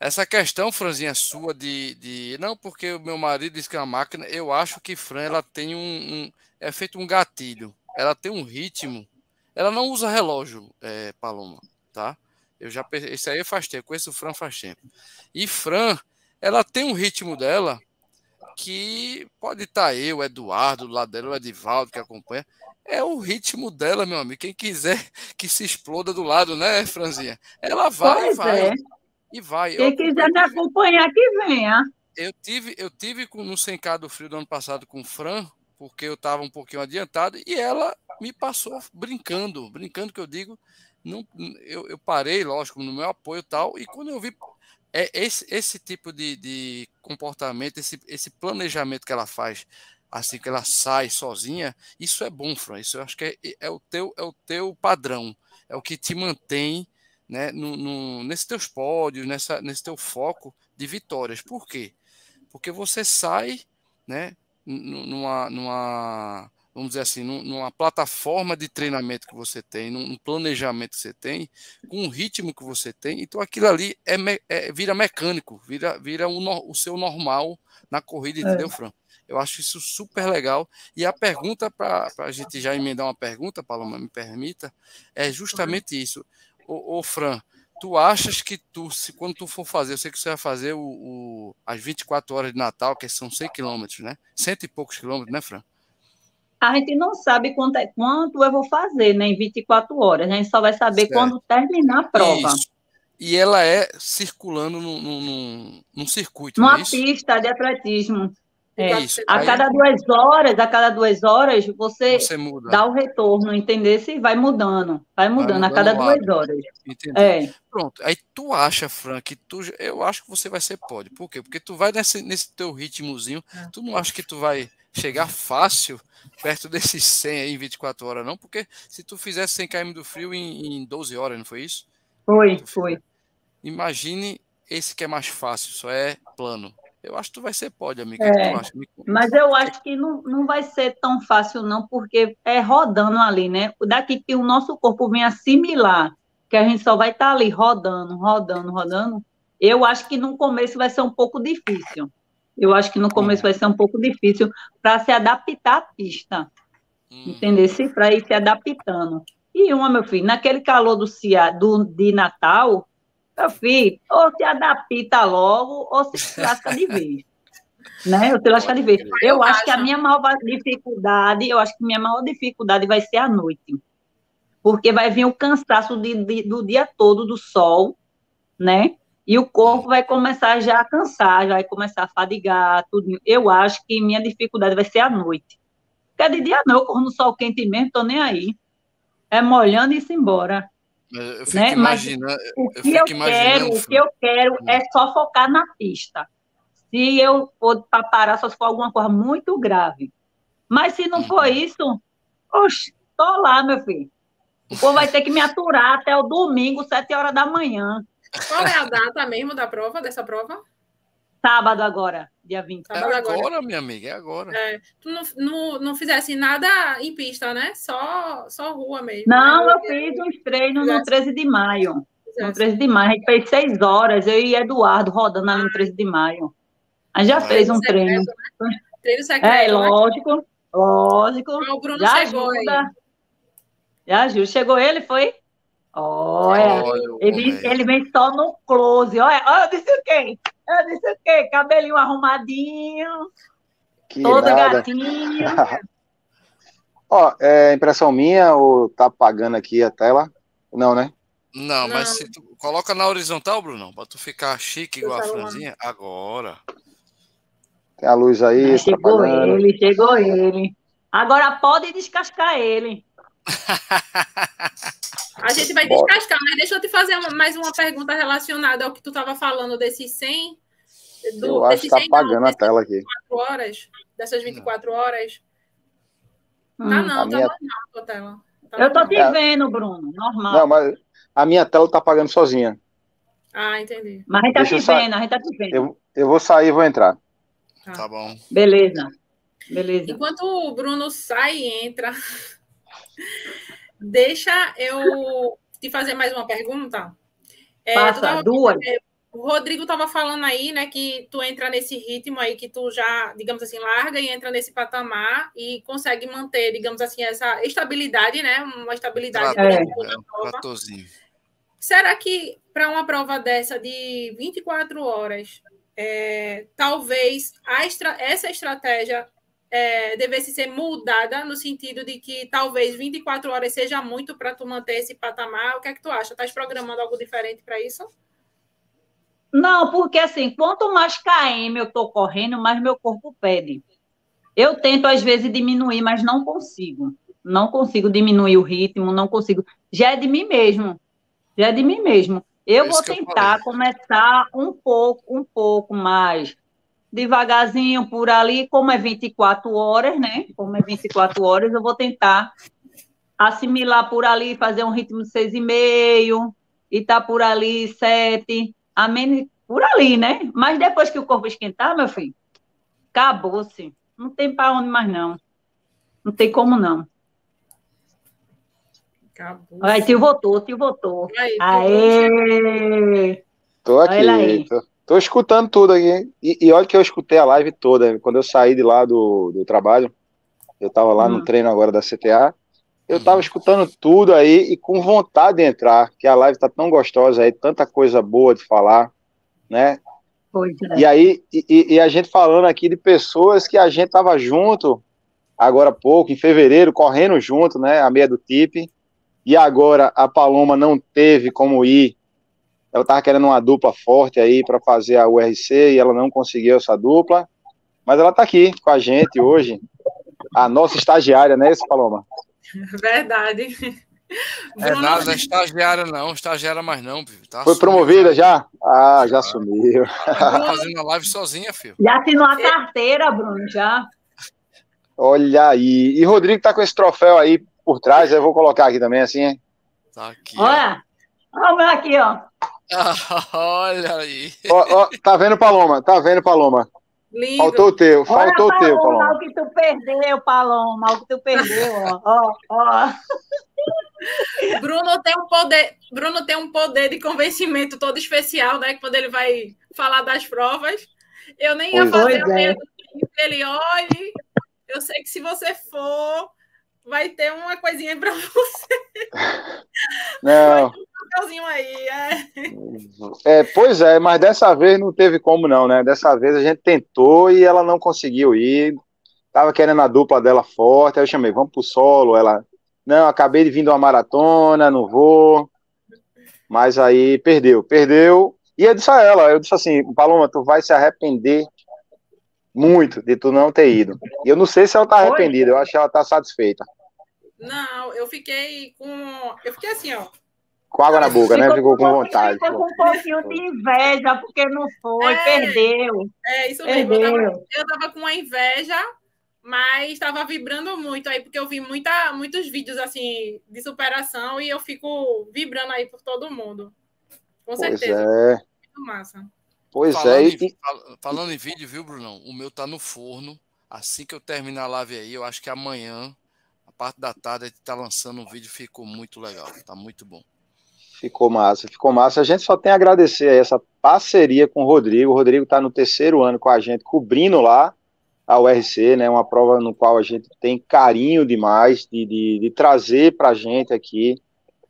Essa questão, Franzinha, sua de, de. Não, porque o meu marido disse que é uma máquina. Eu acho que Fran ela tem um, um. É feito um gatilho. Ela tem um ritmo. Ela não usa relógio, é, Paloma, tá? Eu já. Esse aí faz tempo. Conheço o Fran faz tempo. E Fran, ela tem um ritmo dela que pode estar tá eu, Eduardo, do lado dela, o Edivaldo que acompanha. É o ritmo dela, meu amigo. Quem quiser que se exploda do lado, né, Franzinha? Ela vai pois vai. É. E vai. Quem eu, quiser eu, me acompanhar, que venha. Eu tive, eu tive no 100K do frio do ano passado com o Fran, porque eu estava um pouquinho adiantado, e ela me passou brincando, brincando que eu digo, não, eu, eu parei, lógico, no meu apoio e tal, e quando eu vi é esse, esse tipo de, de comportamento, esse, esse planejamento que ela faz assim que ela sai sozinha, isso é bom, Fran. Isso eu acho que é, é, o, teu, é o teu padrão, é o que te mantém né, no, no, nesse teus pódios, nessa, nesse teu foco de vitórias. Por quê? Porque você sai né, numa, numa vamos dizer assim, numa plataforma de treinamento que você tem, num planejamento que você tem, com o ritmo que você tem, então aquilo ali é, é vira mecânico, vira, vira o, o seu normal na corrida, é. entendeu, Fran? Eu acho isso super legal. E a pergunta, para a gente já emendar uma pergunta, Paloma, me permita, é justamente isso. Ô, ô Fran, tu achas que tu, se, quando tu for fazer, eu sei que você vai fazer o, o as 24 horas de Natal, que são 100 quilômetros, né? Cento e poucos quilômetros, né, Fran? A gente não sabe quanto, é, quanto eu vou fazer né, em 24 horas. A gente só vai saber certo. quando terminar a prova. Isso. E ela é circulando num, num, num circuito. Numa é pista de atletismo. É, isso. A cada duas horas, a cada duas horas, você, você dá o retorno, entender se vai mudando. Vai mudando, vai mudando a cada duas horas. É. Pronto. Aí tu acha, Frank, que tu, eu acho que você vai ser pode. Por quê? Porque tu vai nesse, nesse teu ritmozinho, é. tu não acha que tu vai chegar fácil perto desses 100 aí em 24 horas, não? Porque se tu fizesse 100 km do frio em, em 12 horas, não foi isso? Foi, foi. Imagine esse que é mais fácil, só é plano. Eu acho que tu vai ser pode, amiga. É, mas eu acho que não, não vai ser tão fácil, não, porque é rodando ali, né? Daqui que o nosso corpo vem assimilar, que a gente só vai estar tá ali rodando, rodando, rodando. Eu acho que no começo vai ser um pouco difícil. Eu acho que no começo vai ser um pouco difícil para se adaptar à pista. Hum. Entender? Se para ir se adaptando. E uma, meu filho, naquele calor do, do de Natal, meu filho, ou se adapta logo, ou se lasca de vez. né? Ou se lasca de vez. Eu acho que a minha maior dificuldade, eu acho que a minha maior dificuldade vai ser a noite. Porque vai vir o cansaço de, de, do dia todo do sol, né? E o corpo vai começar já a cansar, já vai começar a fadigar, tudo. Eu acho que minha dificuldade vai ser a noite. Porque de dia não, eu corro no sol quente mesmo, tô nem aí. É molhando e ir embora. Eu fico né? imaginando. o que eu, eu quero, o que eu quero é hum. só focar na pista. Se eu for parar, só se for alguma coisa muito grave. Mas se não for uhum. isso, oxe, tô lá, meu filho. O povo vai ter que me aturar até o domingo, sete horas da manhã. Qual é a data mesmo da prova, dessa prova? Sábado agora, dia 20. Sábado é agora, agora, minha amiga, é agora. É, tu não, não, não fizesse nada em pista, né? Só, só rua mesmo. Não, né? eu fiz uns treinos no 13 de maio. No 13 de maio, a gente fez seis horas, eu e Eduardo rodando ali no 13 de maio. A gente já ah, fez um secreto, treino. Né? Treino secreto. É, lógico, lógico. Ah, o Bruno já chegou ajuda. Aí. Já ajuda. Chegou ele, foi? Olha, ele, ele vem só no close. Olha, olha, eu disse o quê? Eu disse o quê? Cabelinho arrumadinho, que todo nada. gatinho. Ó, é impressão minha ou tá apagando aqui a tela? Não, né? Não, Não. mas se tu coloca na horizontal, Bruno, pra tu ficar chique igual a franzinha, agora. Tem a luz aí. Chegou tá ele, chegou ele. Agora pode descascar ele. A gente vai descascar, mas deixa eu te fazer mais uma pergunta relacionada ao que tu estava falando desses 100. Do, eu acho que está apagando a tela aqui. Horas, dessas 24 horas. Hum. Tá não, tá minha... normal a tua tela. Tá eu tô te é. vendo, Bruno, normal. Não, mas a minha tela está apagando sozinha. Ah, entendi. Mas a gente tá te vendo, a gente tá te vendo. Eu, eu vou sair e vou entrar. Tá. tá bom. Beleza. Beleza. Enquanto o Bruno sai e entra, Deixa eu te fazer mais uma pergunta. É, Passa, tava, duas. É, o Rodrigo estava falando aí, né, que tu entra nesse ritmo aí, que tu já, digamos assim, larga e entra nesse patamar e consegue manter, digamos assim, essa estabilidade, né, uma estabilidade. É, é, um Será que para uma prova dessa de 24 horas, é, talvez estra essa estratégia é, devesse ser mudada no sentido de que talvez 24 horas seja muito para tu manter esse patamar. O que é que tu acha? Estás programando algo diferente para isso? Não, porque assim, quanto mais KM eu estou correndo, mais meu corpo pede. Eu tento, às vezes, diminuir, mas não consigo. Não consigo diminuir o ritmo, não consigo. Já é de mim mesmo. Já é de mim mesmo. Eu é vou tentar eu começar um pouco, um pouco mais devagarzinho por ali, como é 24 horas, né? Como é 24 horas, eu vou tentar assimilar por ali, fazer um ritmo de seis e meio, e tá por ali sete, amém, por ali, né? Mas depois que o corpo esquentar, meu filho, acabou-se. Não tem para onde mais não. Não tem como não. Acabou. Aí, tio votou, tio votou. Aí, Aê! Tô aqui, tô, tô, escutando tudo aqui. E, e, olha que eu escutei a live toda. Quando eu saí de lá do, do trabalho, eu tava lá hum. no treino agora da CTA. Eu tava escutando tudo aí e com vontade de entrar, que a live tá tão gostosa aí, tanta coisa boa de falar, né? Pois é. E aí, e, e, a gente falando aqui de pessoas que a gente tava junto agora há pouco, em fevereiro, correndo junto, né? A meia do TIP. E agora a Paloma não teve como ir. Ela estava querendo uma dupla forte aí para fazer a URC e ela não conseguiu essa dupla. Mas ela está aqui com a gente hoje. A nossa estagiária, né, esse Paloma? Verdade. É nada, não é estagiária não, estagiária mais não, filho. Tá Foi promovida já? Ah, já sumiu. Tá fazendo a live sozinha, filho. Já assinou a carteira, Bruno, já. Olha aí. E Rodrigo tá com esse troféu aí por trás, eu vou colocar aqui também, assim, hein? Tá aqui. Olha, olha o meu aqui, ó. olha aí. Ó, ó, tá vendo, Paloma? Tá vendo, Paloma? Lindo. Faltou o teu, faltou o teu, Paloma. Olha o que tu perdeu, Paloma, o que tu perdeu, ó, ó, ó. Bruno tem um poder, Bruno tem um poder de convencimento todo especial, né? Quando ele vai falar das provas. Eu nem ia pois fazer é. ele olhe. Eu sei que se você for, vai ter uma coisinha para você. Não. Um aí, é. é. Pois é, mas dessa vez não teve como não, né? Dessa vez a gente tentou e ela não conseguiu ir. Tava querendo a dupla dela forte, aí eu chamei, vamos pro solo. Ela, não, acabei de vir de uma maratona, não vou. Mas aí perdeu, perdeu. E eu disse a ela, eu disse assim, Paloma, tu vai se arrepender muito de tu não ter ido. E eu não sei se ela tá arrependida, eu acho que ela tá satisfeita. Não, eu fiquei com. Eu fiquei assim, ó. Com água na boca, né? Ficou com vontade. Ficou com um pouquinho de inveja, porque não foi, é, perdeu. É, isso mesmo. Eu tava, eu tava, com uma inveja, mas estava vibrando muito aí, porque eu vi muita, muitos vídeos assim de superação e eu fico vibrando aí por todo mundo. Com pois certeza. É. Muito massa. Pois falando é. Em, falando em vídeo, viu, Brunão? O meu tá no forno. Assim que eu terminar a live aí, eu acho que amanhã parte da tarde a gente tá lançando um vídeo, ficou muito legal, tá muito bom. Ficou massa, ficou massa. A gente só tem a agradecer a essa parceria com o Rodrigo. O Rodrigo está no terceiro ano com a gente, cobrindo lá a URC, né? Uma prova no qual a gente tem carinho demais de, de, de trazer para a gente aqui.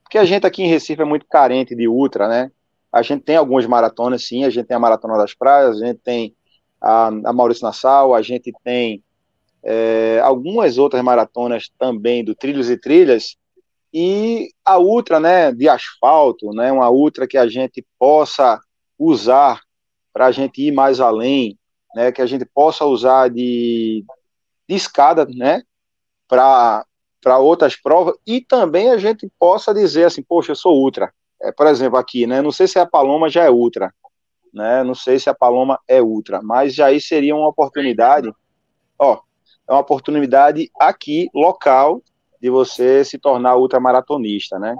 Porque a gente aqui em Recife é muito carente de ultra, né? A gente tem algumas maratonas, sim. A gente tem a Maratona das Praias, a gente tem a, a Maurício Nassau, a gente tem é, algumas outras maratonas também do Trilhos e Trilhas, e a ultra, né, de asfalto, né, uma ultra que a gente possa usar para a gente ir mais além, né, que a gente possa usar de, de escada, né, para para outras provas e também a gente possa dizer assim, poxa, eu sou ultra. É, por exemplo, aqui, né, não sei se a Paloma já é ultra, né, não sei se a Paloma é ultra, mas já aí seria uma oportunidade, ó, é uma oportunidade aqui, local, de você se tornar ultramaratonista, né?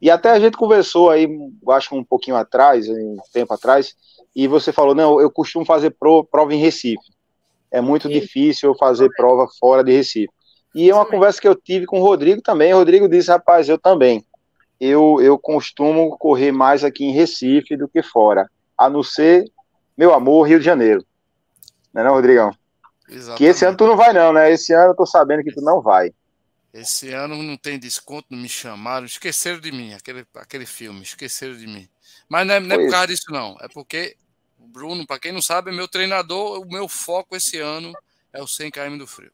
E até a gente conversou aí, acho que um pouquinho atrás, um tempo atrás, e você falou, não, eu costumo fazer pro, prova em Recife. É muito Sim. difícil eu fazer prova fora de Recife. E é uma Sim. conversa que eu tive com o Rodrigo também. O Rodrigo disse, rapaz, eu também. Eu, eu costumo correr mais aqui em Recife do que fora. A não ser, meu amor, Rio de Janeiro. Não é não, Rodrigão? Exatamente. Que esse ano tu não vai, não, né? Esse ano eu tô sabendo que tu não vai. Esse ano não tem desconto, não me chamaram, esqueceram de mim, aquele, aquele filme, esqueceram de mim. Mas não é, não é por causa disso, não. É porque o Bruno, para quem não sabe, é meu treinador, o meu foco esse ano é o 100 km do frio.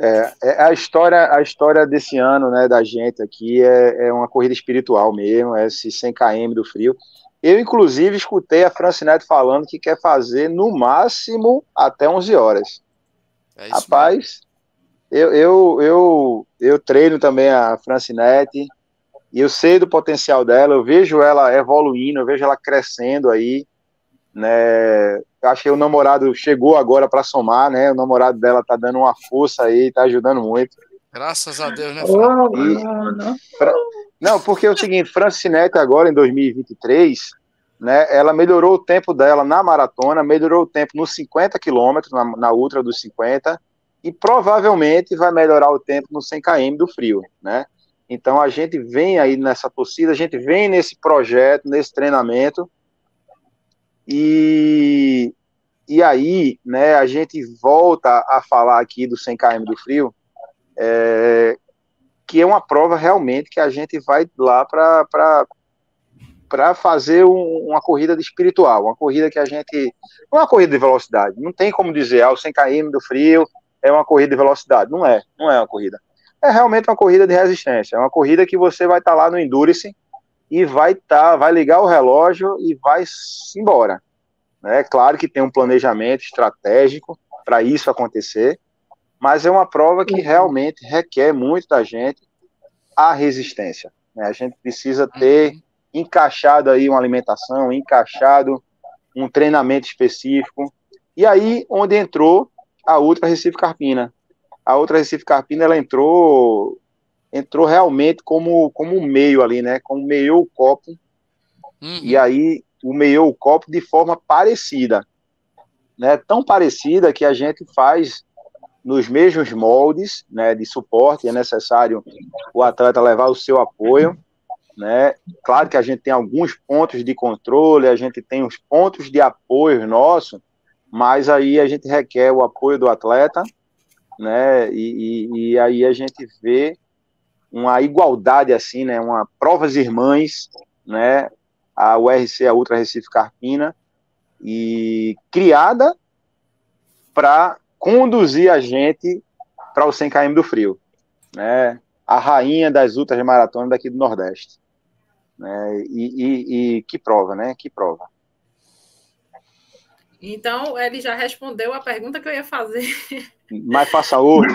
É, é, a história, a história desse ano, né, da gente aqui é, é uma corrida espiritual mesmo, é esse 100 km do frio. Eu, inclusive, escutei a Francinete falando que quer fazer no máximo até 11 horas. É Rapaz, eu, eu, eu, eu treino também a Francinete e eu sei do potencial dela, eu vejo ela evoluindo, eu vejo ela crescendo aí, né? Eu acho que o namorado chegou agora para somar, né? O namorado dela tá dando uma força aí, tá ajudando muito. Graças a Deus, né, Fran? E, não, porque é o seguinte, Francinete agora em 2023, né, ela melhorou o tempo dela na maratona, melhorou o tempo nos 50 quilômetros, na, na ultra dos 50, e provavelmente vai melhorar o tempo no 100 km do frio, né? Então a gente vem aí nessa torcida, a gente vem nesse projeto, nesse treinamento, e, e aí, né, a gente volta a falar aqui do 100 km do frio, é, que é uma prova realmente que a gente vai lá para para fazer um, uma corrida espiritual, uma corrida que a gente não é uma corrida de velocidade, não tem como dizer, ah, o 100 km do frio é uma corrida de velocidade, não é, não é uma corrida. É realmente uma corrida de resistência, é uma corrida que você vai estar tá lá no Endurance e vai tá, vai ligar o relógio e vai embora. É claro que tem um planejamento estratégico para isso acontecer, mas é uma prova que realmente requer muito da gente a resistência. Né? A gente precisa ter uhum. encaixado aí uma alimentação, encaixado um treinamento específico. E aí, onde entrou a Ultra Recife Carpina. A Ultra Recife Carpina, ela entrou entrou realmente como, como meio ali, né? Como meio o copo. Uhum. E aí, o meio o copo de forma parecida. Né? Tão parecida que a gente faz nos mesmos moldes né, de suporte, é necessário o atleta levar o seu apoio. Né? Claro que a gente tem alguns pontos de controle, a gente tem os pontos de apoio nosso, mas aí a gente requer o apoio do atleta, né? E, e, e aí a gente vê uma igualdade assim, né? Uma provas irmãs, né? A URC, a Ultra Recife Carpina, e criada para conduzir a gente para o 100 km do frio, né? A rainha das ultras maratonas daqui do Nordeste, né? E, e, e que prova, né? Que prova. Então, ele já respondeu a pergunta que eu ia fazer. Mas faça outra.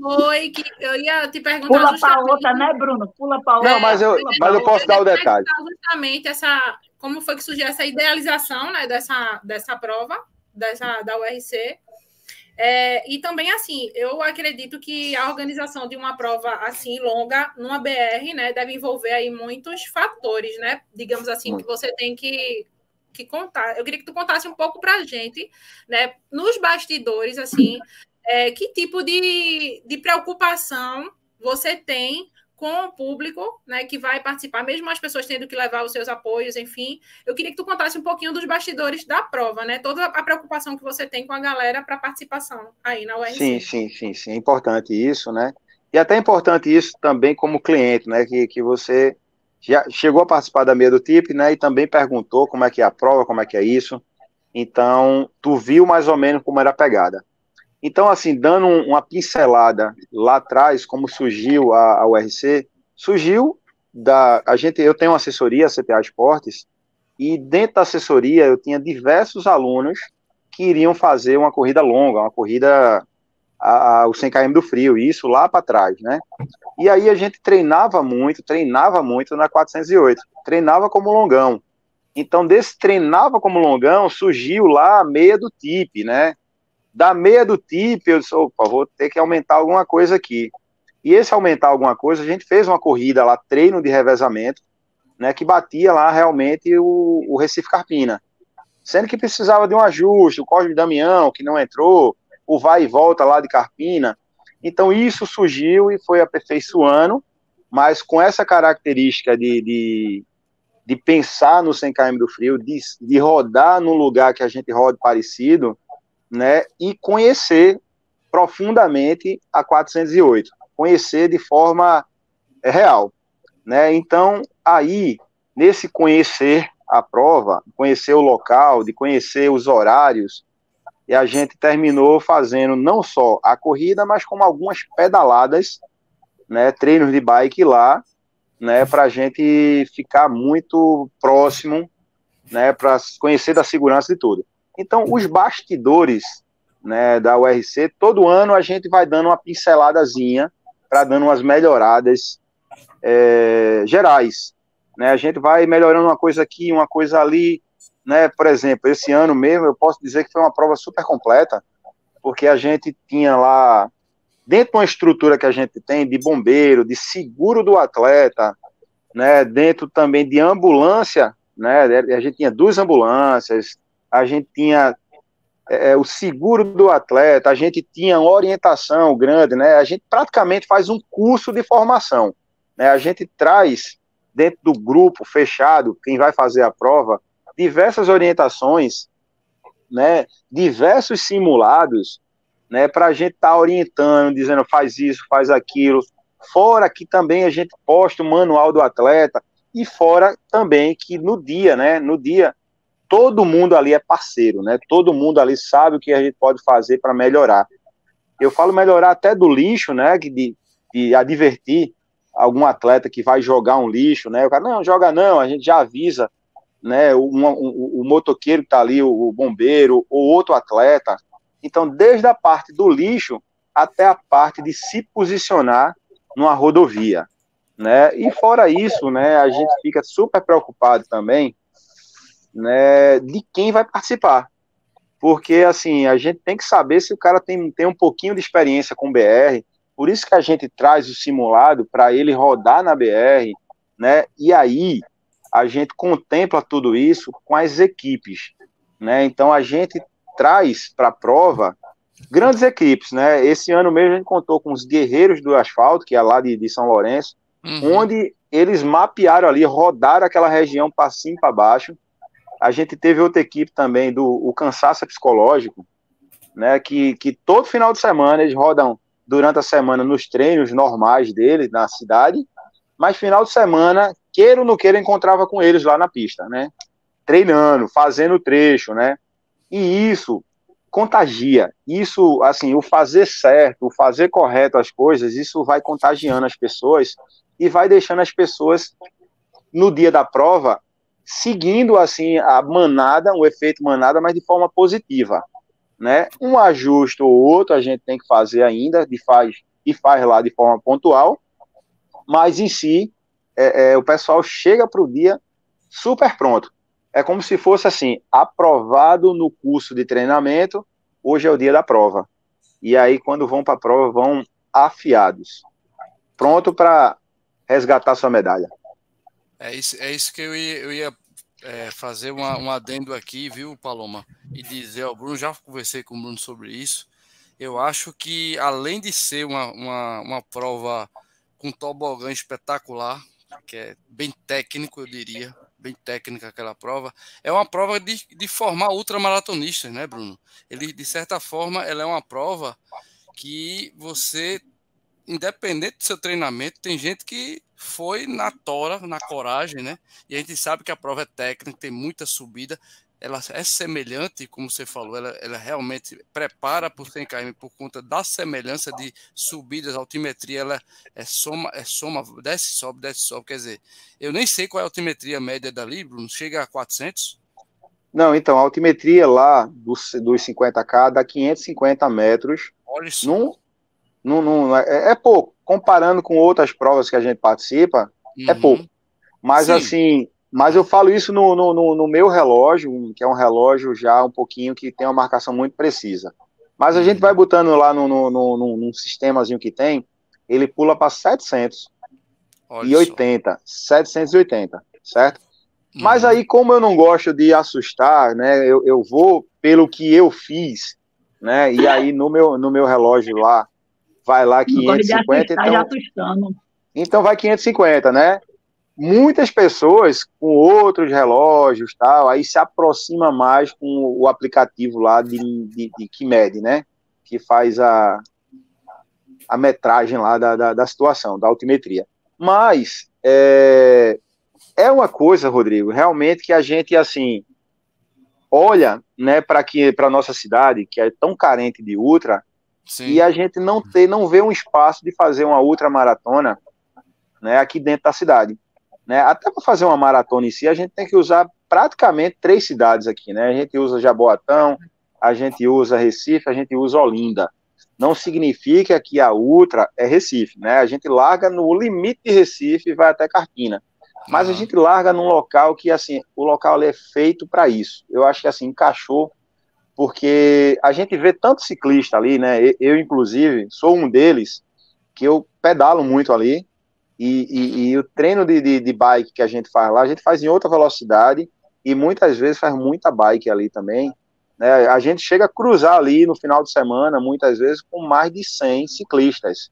foi que eu ia te perguntar. Pula para outra, né, Bruno? Pula para outra. Não, mas eu, mas eu posso dar o detalhe. Justamente essa, como foi que surgiu essa idealização né, dessa, dessa prova, dessa, da URC. É, e também, assim, eu acredito que a organização de uma prova assim longa, numa BR, né, deve envolver aí muitos fatores, né? Digamos assim, que você tem que, que contar. Eu queria que tu contasse um pouco para a gente, né, nos bastidores, assim, é, que tipo de, de preocupação você tem com o público, né, que vai participar, mesmo as pessoas tendo que levar os seus apoios, enfim. Eu queria que tu contasse um pouquinho dos bastidores da prova, né? Toda a preocupação que você tem com a galera para participação aí na URC. Sim, sim, sim, sim. É importante isso, né? E até é importante isso também como cliente, né? Que, que você já chegou a participar da meia do TIP, né? E também perguntou como é que é a prova, como é que é isso. Então, tu viu mais ou menos como era a pegada. Então, assim, dando uma pincelada lá atrás, como surgiu a, a URC, surgiu da. A gente, eu tenho uma assessoria, a CPA Esportes, e dentro da assessoria eu tinha diversos alunos que iriam fazer uma corrida longa, uma corrida a, a, o 100 km do frio, isso lá para trás, né? E aí a gente treinava muito, treinava muito na 408, treinava como longão. Então, desse treinava como longão, surgiu lá a meia do TIP, né? Da meia do TIP, eu disse, opa, vou ter que aumentar alguma coisa aqui. E esse aumentar alguma coisa, a gente fez uma corrida lá, treino de revezamento, né, que batia lá realmente o, o Recife Carpina. Sendo que precisava de um ajuste, o Cosme Damião, que não entrou, o vai e volta lá de Carpina. Então isso surgiu e foi aperfeiçoando, mas com essa característica de, de, de pensar no 100 km do frio, de, de rodar num lugar que a gente roda parecido, né, e conhecer profundamente a 408, conhecer de forma é, real, né? Então, aí, nesse conhecer a prova, conhecer o local, de conhecer os horários, e a gente terminou fazendo não só a corrida, mas como algumas pedaladas, né, treinos de bike lá, né, para a gente ficar muito próximo, né, para conhecer da segurança de tudo. Então, os bastidores né, da URC, todo ano a gente vai dando uma pinceladazinha para dando umas melhoradas é, gerais. Né? A gente vai melhorando uma coisa aqui, uma coisa ali, né? Por exemplo, esse ano mesmo eu posso dizer que foi uma prova super completa, porque a gente tinha lá dentro de uma estrutura que a gente tem de bombeiro, de seguro do atleta, né? Dentro também de ambulância, né? A gente tinha duas ambulâncias, a gente tinha é, é, o seguro do atleta, a gente tinha orientação grande, né? A gente praticamente faz um curso de formação, né? A gente traz dentro do grupo fechado, quem vai fazer a prova, diversas orientações, né? Diversos simulados, né? Para a gente estar tá orientando, dizendo faz isso, faz aquilo. Fora que também a gente posta o manual do atleta e fora também que no dia, né? No dia todo mundo ali é parceiro, né? Todo mundo ali sabe o que a gente pode fazer para melhorar. Eu falo melhorar até do lixo, né? De, de advertir algum atleta que vai jogar um lixo, né? O cara, não, joga não, a gente já avisa, né? O, o, motoqueiro que tá ali, o, o bombeiro, ou outro atleta. Então, desde a parte do lixo até a parte de se posicionar numa rodovia, né? E fora isso, né? A gente fica super preocupado também né, de quem vai participar. Porque, assim, a gente tem que saber se o cara tem, tem um pouquinho de experiência com BR, por isso que a gente traz o simulado para ele rodar na BR, né, e aí a gente contempla tudo isso com as equipes, né, então a gente traz para a prova grandes equipes, né, esse ano mesmo a gente contou com os Guerreiros do Asfalto, que é lá de, de São Lourenço, uhum. onde eles mapearam ali, rodaram aquela região para cima e para baixo, a gente teve outra equipe também do o cansaço psicológico, né? Que, que todo final de semana eles rodam durante a semana nos treinos normais deles na cidade, mas final de semana, queira ou não queira, encontrava com eles lá na pista, né? Treinando, fazendo trecho, né? E isso contagia. Isso, assim, o fazer certo, o fazer correto as coisas, isso vai contagiando as pessoas e vai deixando as pessoas no dia da prova seguindo assim a manada, o efeito manada, mas de forma positiva, né? Um ajuste ou outro a gente tem que fazer ainda, de faz e faz lá de forma pontual, mas em si é, é, o pessoal chega para o dia super pronto. É como se fosse assim, aprovado no curso de treinamento, hoje é o dia da prova. E aí quando vão para a prova vão afiados, pronto para resgatar sua medalha. É isso, é isso que eu ia, eu ia é, fazer uma, um adendo aqui, viu, Paloma? E dizer ao Bruno, já conversei com o Bruno sobre isso. Eu acho que, além de ser uma, uma, uma prova com tobogã espetacular, que é bem técnico, eu diria, bem técnica aquela prova, é uma prova de, de formar ultramaratonistas, né, Bruno? Ele, de certa forma, ela é uma prova que você, independente do seu treinamento, tem gente que foi na tora, na coragem, né? E a gente sabe que a prova é técnica, tem muita subida. Ela é semelhante, como você falou, ela, ela realmente prepara por 100 km por conta da semelhança de subidas, altimetria, ela é soma, é soma, desce, sobe, desce, sobe. Quer dizer, eu nem sei qual é a altimetria média dali, Bruno, chega a 400? Não, então, a altimetria lá dos, dos 50K dá 550 metros. Olha isso. Num, num, num, é, é pouco comparando com outras provas que a gente participa, é uhum. é pouco. Mas Sim. assim, mas eu falo isso no, no, no, meu relógio, que é um relógio já um pouquinho que tem uma marcação muito precisa. Mas a gente uhum. vai botando lá no, no, no, num sistemazinho que tem, ele pula para 700 Olha e 80, 780, certo? Uhum. Mas aí, como eu não gosto de assustar, né, eu, eu vou pelo que eu fiz, né, e aí no meu, no meu relógio lá, vai lá 550. Então, então vai 550, né? Muitas pessoas com outros relógios tal, aí se aproxima mais com o aplicativo lá de, de, de que mede, né? Que faz a, a metragem lá da, da, da situação, da altimetria. Mas é, é uma coisa, Rodrigo, realmente que a gente assim olha, né, para que para nossa cidade que é tão carente de ultra, Sim. e a gente não ter, não vê um espaço de fazer uma ultramaratona né, aqui dentro da cidade. Né? Até para fazer uma maratona em si, a gente tem que usar praticamente três cidades aqui. Né? A gente usa Jaboatão, a gente usa Recife, a gente usa Olinda. Não significa que a ultra é Recife. Né? A gente larga no limite de Recife e vai até Carpina. Mas a gente larga num local que, assim, o local é feito para isso. Eu acho que, assim, encaixou, porque a gente vê tanto ciclista ali, né? Eu, inclusive, sou um deles, que eu pedalo muito ali, e, e, e o treino de, de, de, bike que a gente faz lá, a gente faz em outra velocidade, e muitas vezes faz muita bike ali também. Né? A gente chega a cruzar ali no final de semana, muitas vezes, com mais de 100 ciclistas.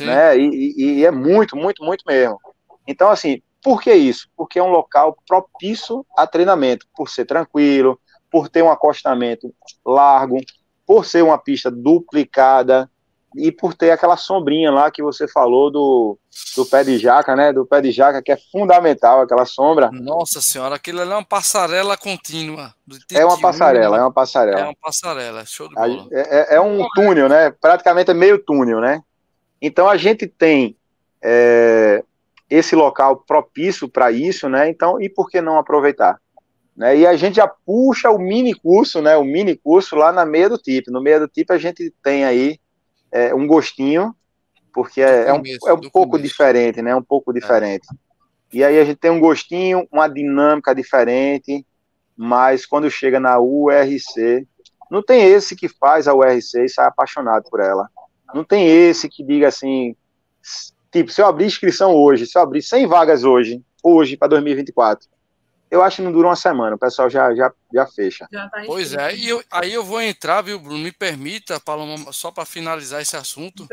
Né? E, e, e é muito, muito, muito mesmo. Então, assim, por que isso? Porque é um local propício a treinamento, por ser tranquilo, por ter um acostamento largo, por ser uma pista duplicada e por ter aquela sombrinha lá que você falou do, do pé de jaca, né? Do pé de jaca, que é fundamental, aquela sombra. Nossa senhora, aquilo ali é uma passarela contínua. É uma passarela, é uma passarela. É uma passarela, show de bola. É, é, é um túnel, né? Praticamente é meio túnel, né? Então a gente tem é, esse local propício para isso, né? Então, e por que não aproveitar? Né? E a gente já puxa o mini curso, né? O mini curso lá na meia do tipo. No meia do tipo a gente tem aí é, um gostinho, porque é, é um, é um pouco começo. diferente, né? Um pouco diferente. É. E aí a gente tem um gostinho, uma dinâmica diferente, mas quando chega na URC, não tem esse que faz a URC e sai apaixonado por ela. Não tem esse que diga assim, tipo, se eu abrir inscrição hoje, se eu abrir 100 vagas hoje, hoje para 2024, eu acho que não dura uma semana, o pessoal já, já, já fecha. Já tá pois é, e eu, aí eu vou entrar, viu, Bruno? Me permita, Paloma, só para finalizar esse assunto.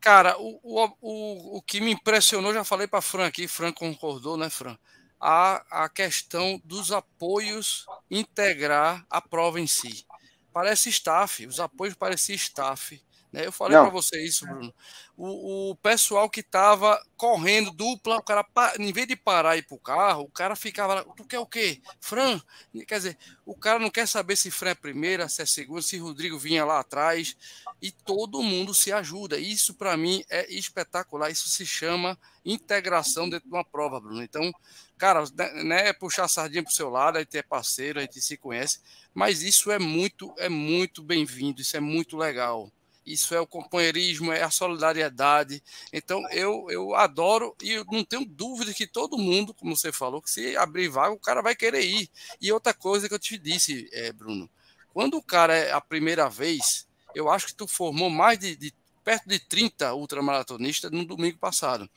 Cara, o, o, o, o que me impressionou, já falei para Fran aqui, Fran concordou, né, Fran? A, a questão dos apoios integrar a prova em si. Parece staff, os apoios pareciam staff. Né? Eu falei para você isso, Bruno. O, o pessoal que estava correndo dupla, o cara, em vez de parar e ir pro carro, o cara ficava lá, tu quer o quê? Fran? Quer dizer, o cara não quer saber se Fran é primeira, se é segunda, se Rodrigo vinha lá atrás, e todo mundo se ajuda. Isso, para mim, é espetacular. Isso se chama integração dentro de uma prova, Bruno. Então, cara, né, né é puxar a sardinha pro seu lado, a gente é parceiro, a gente se conhece, mas isso é muito, é muito bem-vindo, isso é muito legal isso é o companheirismo, é a solidariedade. Então, eu, eu adoro e eu não tenho dúvida que todo mundo, como você falou, que se abrir vaga, o cara vai querer ir. E outra coisa que eu te disse, é, Bruno, quando o cara é a primeira vez, eu acho que tu formou mais de, de perto de 30 ultramaratonistas no domingo passado.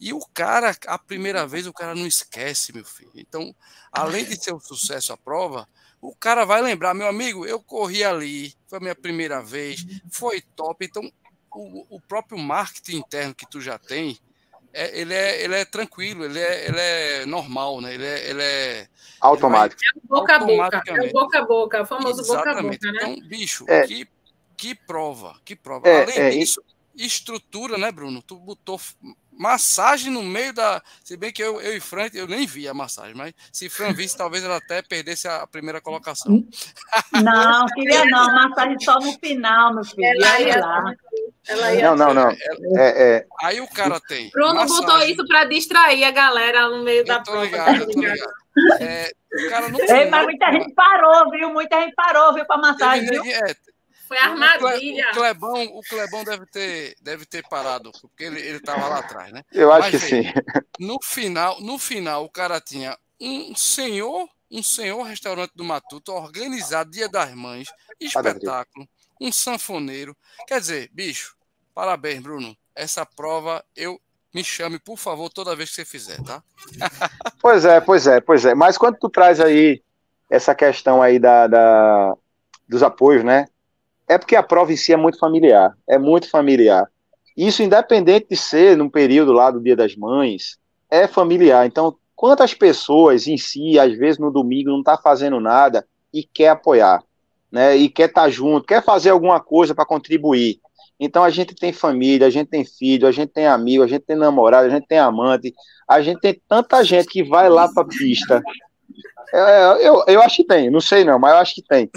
E o cara, a primeira vez, o cara não esquece, meu filho. Então, além de ser um sucesso a prova, o cara vai lembrar, meu amigo, eu corri ali, foi a minha primeira vez, foi top. Então, o, o próprio marketing interno que tu já tem, é, ele, é, ele é tranquilo, ele é, ele é normal, né? Ele é, ele é automático. Vai, é boca a boca, é boca a boca, o famoso Exatamente. boca a boca, né? Então, bicho, é. que, que prova, que prova. É, Além é, disso, estrutura, né, Bruno? Tu botou massagem no meio da. Se bem que eu, eu e Fran, eu nem vi a massagem, mas se Fran visse, talvez ela até perdesse a primeira colocação. Não, queria não, massagem só no final, meu filho. Ela ia, lá. Ela ia não, não, não. É, é... Aí o cara tem. Bruno massagem. botou isso para distrair a galera no meio eu da prova. Ligado, eu tô ligado. É, o cara não Ei, mas muita gente parou, viu? Muita gente parou, viu, para massagem. Viu? É, foi armadilha. O Clebão, o Clebão deve, ter, deve ter parado, porque ele estava lá atrás, né? Eu acho Mas, que sim. No final, no final, o cara tinha um senhor, um senhor restaurante do Matuto organizado, Dia das Mães, espetáculo, um sanfoneiro. Quer dizer, bicho, parabéns, Bruno. Essa prova eu me chame, por favor, toda vez que você fizer, tá? pois é, pois é, pois é. Mas quando tu traz aí essa questão aí da, da dos apoios, né? É porque a prova em si é muito familiar, é muito familiar. Isso, independente de ser num período lá do Dia das Mães, é familiar. Então, quantas pessoas em si, às vezes no domingo, não está fazendo nada e quer apoiar, né? E quer estar tá junto, quer fazer alguma coisa para contribuir. Então, a gente tem família, a gente tem filho, a gente tem amigo, a gente tem namorado, a gente tem amante, a gente tem tanta gente que vai lá para a pista é, eu, eu acho que tem, não sei não, mas eu acho que tem.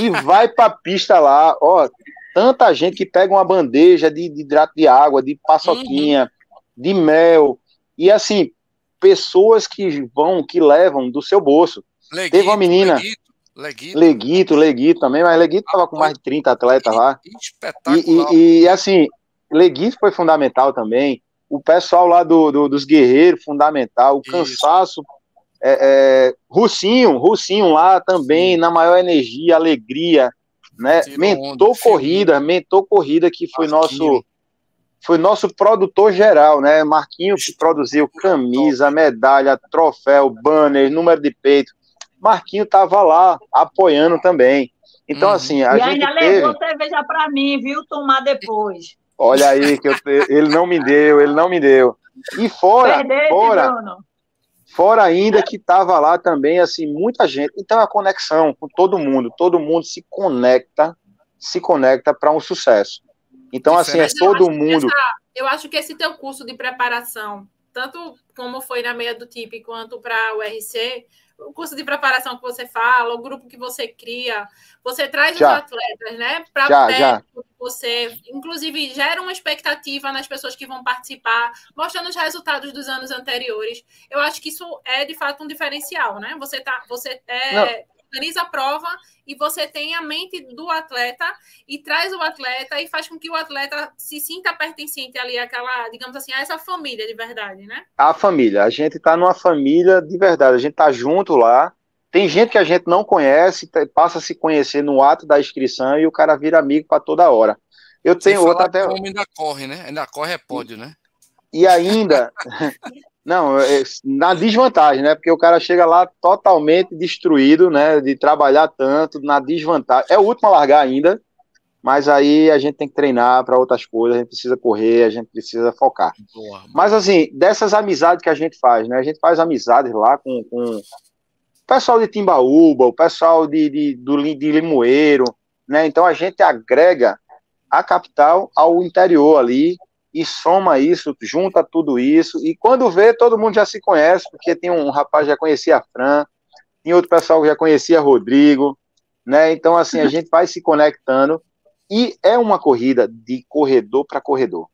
E vai pra pista lá, ó, tanta gente que pega uma bandeja de, de hidrato de água, de paçoquinha, uhum. de mel, e assim, pessoas que vão, que levam do seu bolso. Leguito, Teve uma menina. Leguito. Leguito. Leguito, Leguito também, mas Leguito tava com mais de 30 atletas lá. Espetacular. E, e, e assim, Leguito foi fundamental também. o pessoal lá do, do dos guerreiros, fundamental, o cansaço. É, é, Russinho, Russinho lá também, Sim. na maior energia, alegria, né? mentor corrida, mentor corrida que foi Marquinho. nosso foi nosso produtor geral, né? Marquinho que produziu camisa, medalha, troféu, banner, número de peito. Marquinho tava lá apoiando também. Então, uhum. assim, a e gente. E ainda teve... levou cerveja para mim, viu? Tomar depois. Olha aí, que eu, ele não me deu, ele não me deu. E fora, Perdete, fora, Bruno. Fora ainda que estava lá também, assim, muita gente. Então, a conexão com todo mundo, todo mundo se conecta, se conecta para um sucesso. Então, assim, é todo mundo. Essa, eu acho que esse teu curso de preparação, tanto como foi na meia do TIP quanto para o RC, o curso de preparação que você fala, o grupo que você cria, você traz já. os atletas, né, para você, inclusive gera uma expectativa nas pessoas que vão participar, mostrando os resultados dos anos anteriores. Eu acho que isso é de fato um diferencial, né? Você tá, você é, organiza a prova e você tem a mente do atleta e traz o atleta e faz com que o atleta se sinta pertencente ali àquela, digamos assim, a essa família de verdade, né? A família, a gente está numa família de verdade, a gente está junto lá. Tem gente que a gente não conhece, passa a se conhecer no ato da inscrição e o cara vira amigo para toda hora. Eu tenho outra até. O homem ainda corre, né? Ainda corre é pódio, né? E ainda, Não, é, na desvantagem, né? Porque o cara chega lá totalmente destruído, né? De trabalhar tanto, na desvantagem. É o último a largar ainda, mas aí a gente tem que treinar para outras coisas, a gente precisa correr, a gente precisa focar. Boa, mas assim, dessas amizades que a gente faz, né? A gente faz amizades lá com, com o pessoal de Timbaúba, o pessoal de, de, do, de Limoeiro, né? Então a gente agrega a capital ao interior ali, e soma isso, junta tudo isso, e quando vê, todo mundo já se conhece, porque tem um rapaz que já conhecia a Fran, tem outro pessoal que já conhecia Rodrigo, né? Então, assim, a gente vai se conectando, e é uma corrida de corredor para corredor,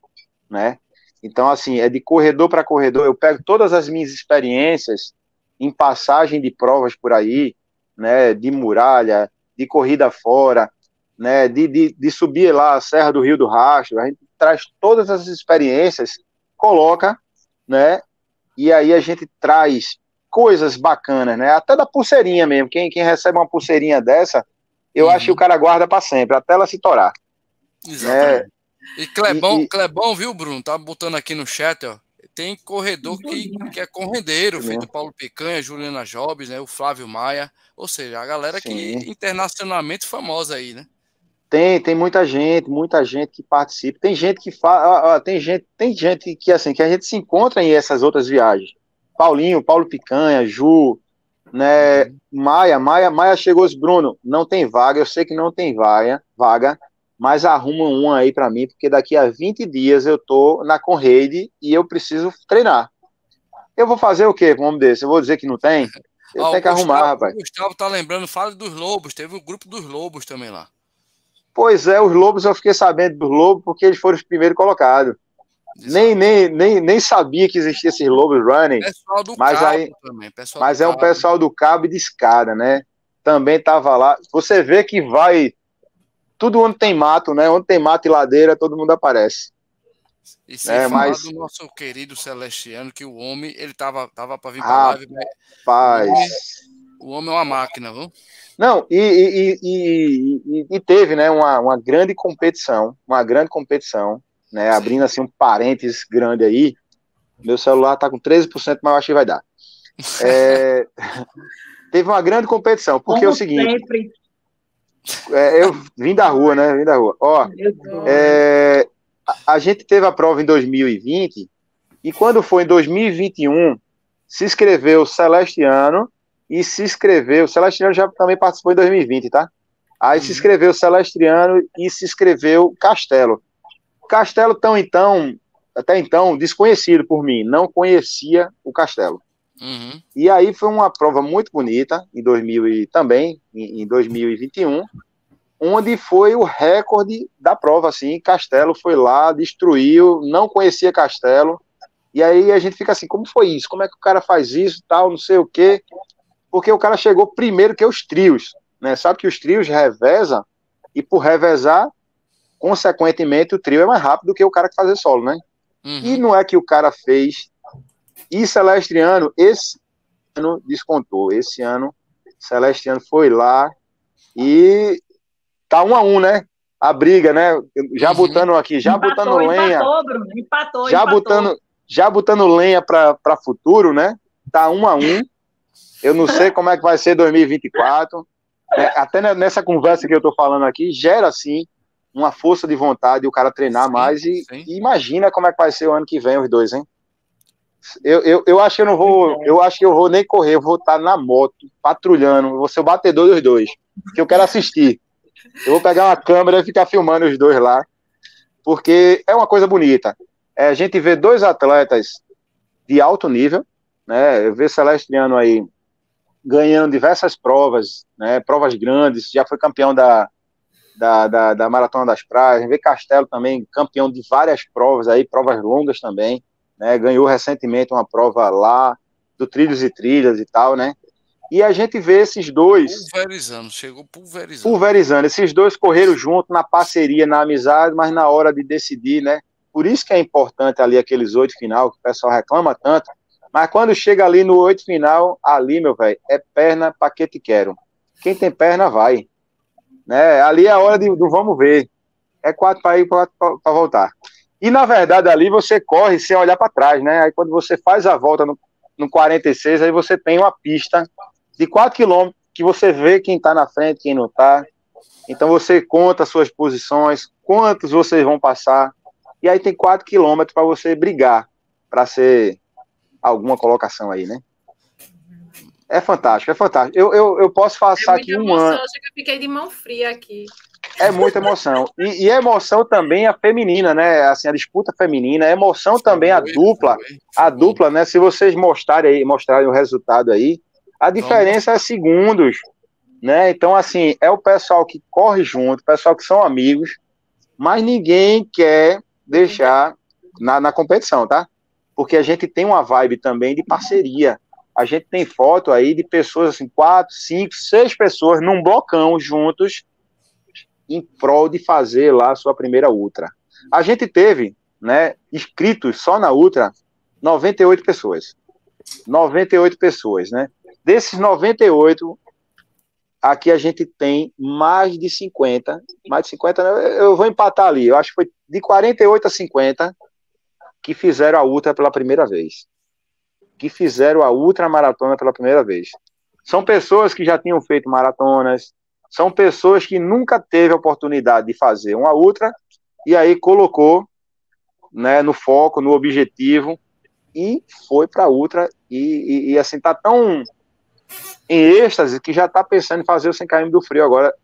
né? Então, assim, é de corredor para corredor. Eu pego todas as minhas experiências em passagem de provas por aí, né? De muralha, de corrida fora, né? De, de, de subir lá a Serra do Rio do Rastro. A gente traz todas as experiências, coloca, né? E aí a gente traz coisas bacanas, né? Até da pulseirinha mesmo. Quem, quem recebe uma pulseirinha dessa, eu uhum. acho que o cara guarda para sempre, até ela se torar. Exatamente. Né? E Clebão, e, Clebão, viu, Bruno? Tá botando aqui no chat, ó. Tem corredor que, que é correndeiro, feito Paulo Picanha, Juliana Jobs, né? O Flávio Maia. Ou seja, a galera Sim. que internacionalmente famosa aí, né? Tem, tem muita gente, muita gente que participa. Tem gente que fala, tem gente, tem gente que assim, que a gente se encontra em essas outras viagens. Paulinho, Paulo Picanha, Ju, né. Maia, Maia, Maia chegou, Bruno, não tem vaga, eu sei que não tem vaga, vaga, mas arruma um aí para mim, porque daqui a 20 dias eu tô na Conrede e eu preciso treinar. Eu vou fazer o quê com um homem desse? Eu vou dizer que não tem? Eu tenho que Gustavo, arrumar, rapaz. O Gustavo tá lembrando, fala dos Lobos, teve o grupo dos Lobos também lá. Pois é, os Lobos eu fiquei sabendo dos Lobos porque eles foram os primeiros colocados. Nem, nem, nem, nem sabia que existia esses Lobos Running. Pessoal do mas cabo aí, mas é um pessoal do cabo e de escada, né? Também tava lá. Você vê que vai. Tudo onde tem mato, né? Onde tem mato e ladeira, todo mundo aparece. E sem é, mas... do nosso querido Celestiano, que o homem, ele tava, tava para vir para a live, mas... O homem é uma máquina, viu? Não, e, e, e, e, teve né, uma, uma grande competição, uma grande competição, né, abrindo assim um parênteses grande aí, meu celular está com 13%, mas eu acho que vai dar. É, teve uma grande competição, porque Como é o seguinte, é, eu vim da rua, né, vim da rua, ó, é, a, a gente teve a prova em 2020, e quando foi em 2021, se inscreveu Celestiano, e se inscreveu. O Celestiano já também participou em 2020, tá? Aí uhum. se inscreveu Celestiano e se inscreveu Castelo. Castelo, tão então, até então, desconhecido por mim, não conhecia o Castelo. Uhum. E aí foi uma prova muito bonita, em 2000 e também, em, em 2021, onde foi o recorde da prova, assim, Castelo foi lá, destruiu, não conhecia Castelo, e aí a gente fica assim, como foi isso? Como é que o cara faz isso, tal, não sei o quê porque o cara chegou primeiro que os trios, né? Sabe que os trios revezam, e por revezar, consequentemente, o trio é mais rápido do que o cara que fazer solo, né? Uhum. E não é que o cara fez. E Celestriano, esse ano descontou. Esse ano, Celestiano foi lá e tá um a um, né? A briga, né? Já uhum. botando aqui, já empatou, botando lenha. Empatou, Bruno, empatou, já empatou. botando, já botando lenha para futuro, né? Tá um a um. Eu não sei como é que vai ser 2024. É, até nessa conversa que eu tô falando aqui, gera assim uma força de vontade o cara treinar sim, mais e, e, imagina como é que vai ser o ano que vem os dois, hein? Eu, eu, eu acho que eu não vou, eu acho que eu vou nem correr, eu vou estar na moto, patrulhando, vou ser o batedor dos dois, que eu quero assistir. Eu vou pegar uma câmera e ficar filmando os dois lá, porque é uma coisa bonita. É, a gente vê dois atletas de alto nível, né? Ver Celestriano aí ganhando diversas provas, né? Provas grandes, já foi campeão da, da, da, da Maratona das Praias, ver Castelo também campeão de várias provas aí, provas longas também, né? Ganhou recentemente uma prova lá do Trilhos e Trilhas e tal, né? E a gente vê esses dois. Pulverizando, chegou pulverizando. Pulverizando. Esses dois correram junto na parceria, na amizade, mas na hora de decidir, né? Por isso que é importante ali aqueles oito final, que o pessoal reclama tanto. Mas quando chega ali no oito final, ali, meu velho, é perna para que te quero. Quem tem perna, vai. Né? Ali é a hora de, do vamos ver. É quatro para ir, quatro para voltar. E na verdade ali você corre sem olhar para trás, né? Aí quando você faz a volta no, no 46, aí você tem uma pista de 4 km que você vê quem está na frente, quem não está. Então você conta suas posições, quantos vocês vão passar. E aí tem 4 km para você brigar para ser alguma colocação aí, né? É fantástico, é fantástico. Eu, eu, eu posso passar é aqui um ano. Eu fiquei de mão fria aqui. É muita emoção. E, e emoção também a feminina, né? Assim, a disputa feminina, a emoção também a dupla. A dupla, né? Se vocês mostrarem aí, mostrarem o resultado aí, a diferença é segundos, né? Então, assim, é o pessoal que corre junto, o pessoal que são amigos, mas ninguém quer deixar na, na competição, tá? Porque a gente tem uma vibe também de parceria. A gente tem foto aí de pessoas, assim, quatro, cinco, seis pessoas num blocão juntos em prol de fazer lá a sua primeira ultra. A gente teve, né, inscritos só na ultra 98 pessoas. 98 pessoas, né? Desses 98, aqui a gente tem mais de 50, mais de 50, eu vou empatar ali, eu acho que foi de 48 a 50 que fizeram a ultra pela primeira vez. Que fizeram a ultra maratona pela primeira vez. São pessoas que já tinham feito maratonas, são pessoas que nunca teve a oportunidade de fazer uma ultra e aí colocou né, no foco, no objetivo e foi para ultra e, e, e, assim tá tão em êxtase que já está pensando em fazer o 100 km do frio agora,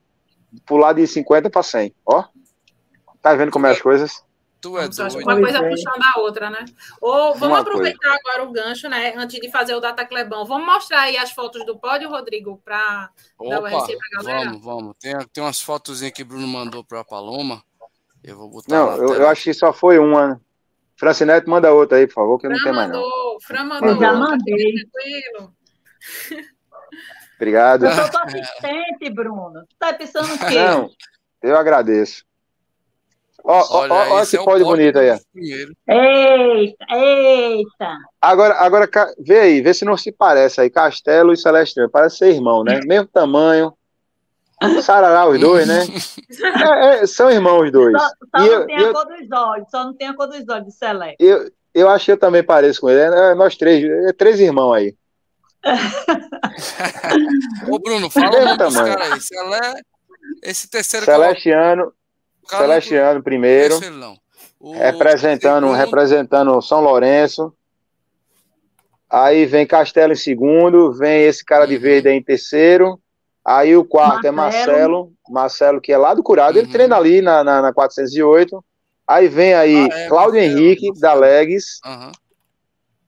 pular de 50 para 100. Ó, tá vendo como é as coisas? Tu é doido. Uma coisa puxando a outra, né? Ou vamos uma aproveitar coisa. agora o gancho, né? Antes de fazer o Data Clebão. Vamos mostrar aí as fotos do pódio, Rodrigo, para dar o RC pra galera? Vamos, vamos. Tem, tem umas fotos que o Bruno mandou para a Paloma. Eu vou botar Não, eu, eu, acho que só foi uma. Né? Francinete, manda outra aí, por favor, que Fran não tem mais não. Fran mandou. Eu já mandei. Obrigado. Eu sou assistente, Bruno. Tu tá pensando o quê? Não, eu agradeço. Ó, ó, ó, esse é pódio bonito aí. Eita, eita. Agora, agora, vê aí, vê se não se parece aí. Castelo e Celestino. Parece ser irmão, né? Mesmo tamanho. Sarará os dois, né? É, é, são irmãos os dois. Só, só não eu, tem a eu, cor dos olhos, só não tem a cor dos olhos de Celeste. Eu, eu acho que eu também pareço com ele. É, nós três, é três irmãos aí. Ô, Bruno, fala um dos caras aí. Celé, esse terceiro Celestiano, Celestiano primeiro. O... Representando, segundo... representando São Lourenço. Aí vem Castelo em segundo, vem esse cara de uhum. verde aí em terceiro. Aí o quarto é Marcelo. é Marcelo, Marcelo que é lá do Curado, ele uhum. treina ali na, na, na 408. Aí vem aí ah, é, Cláudio Marcelo, Henrique, Marcelo. da Legs. Uhum.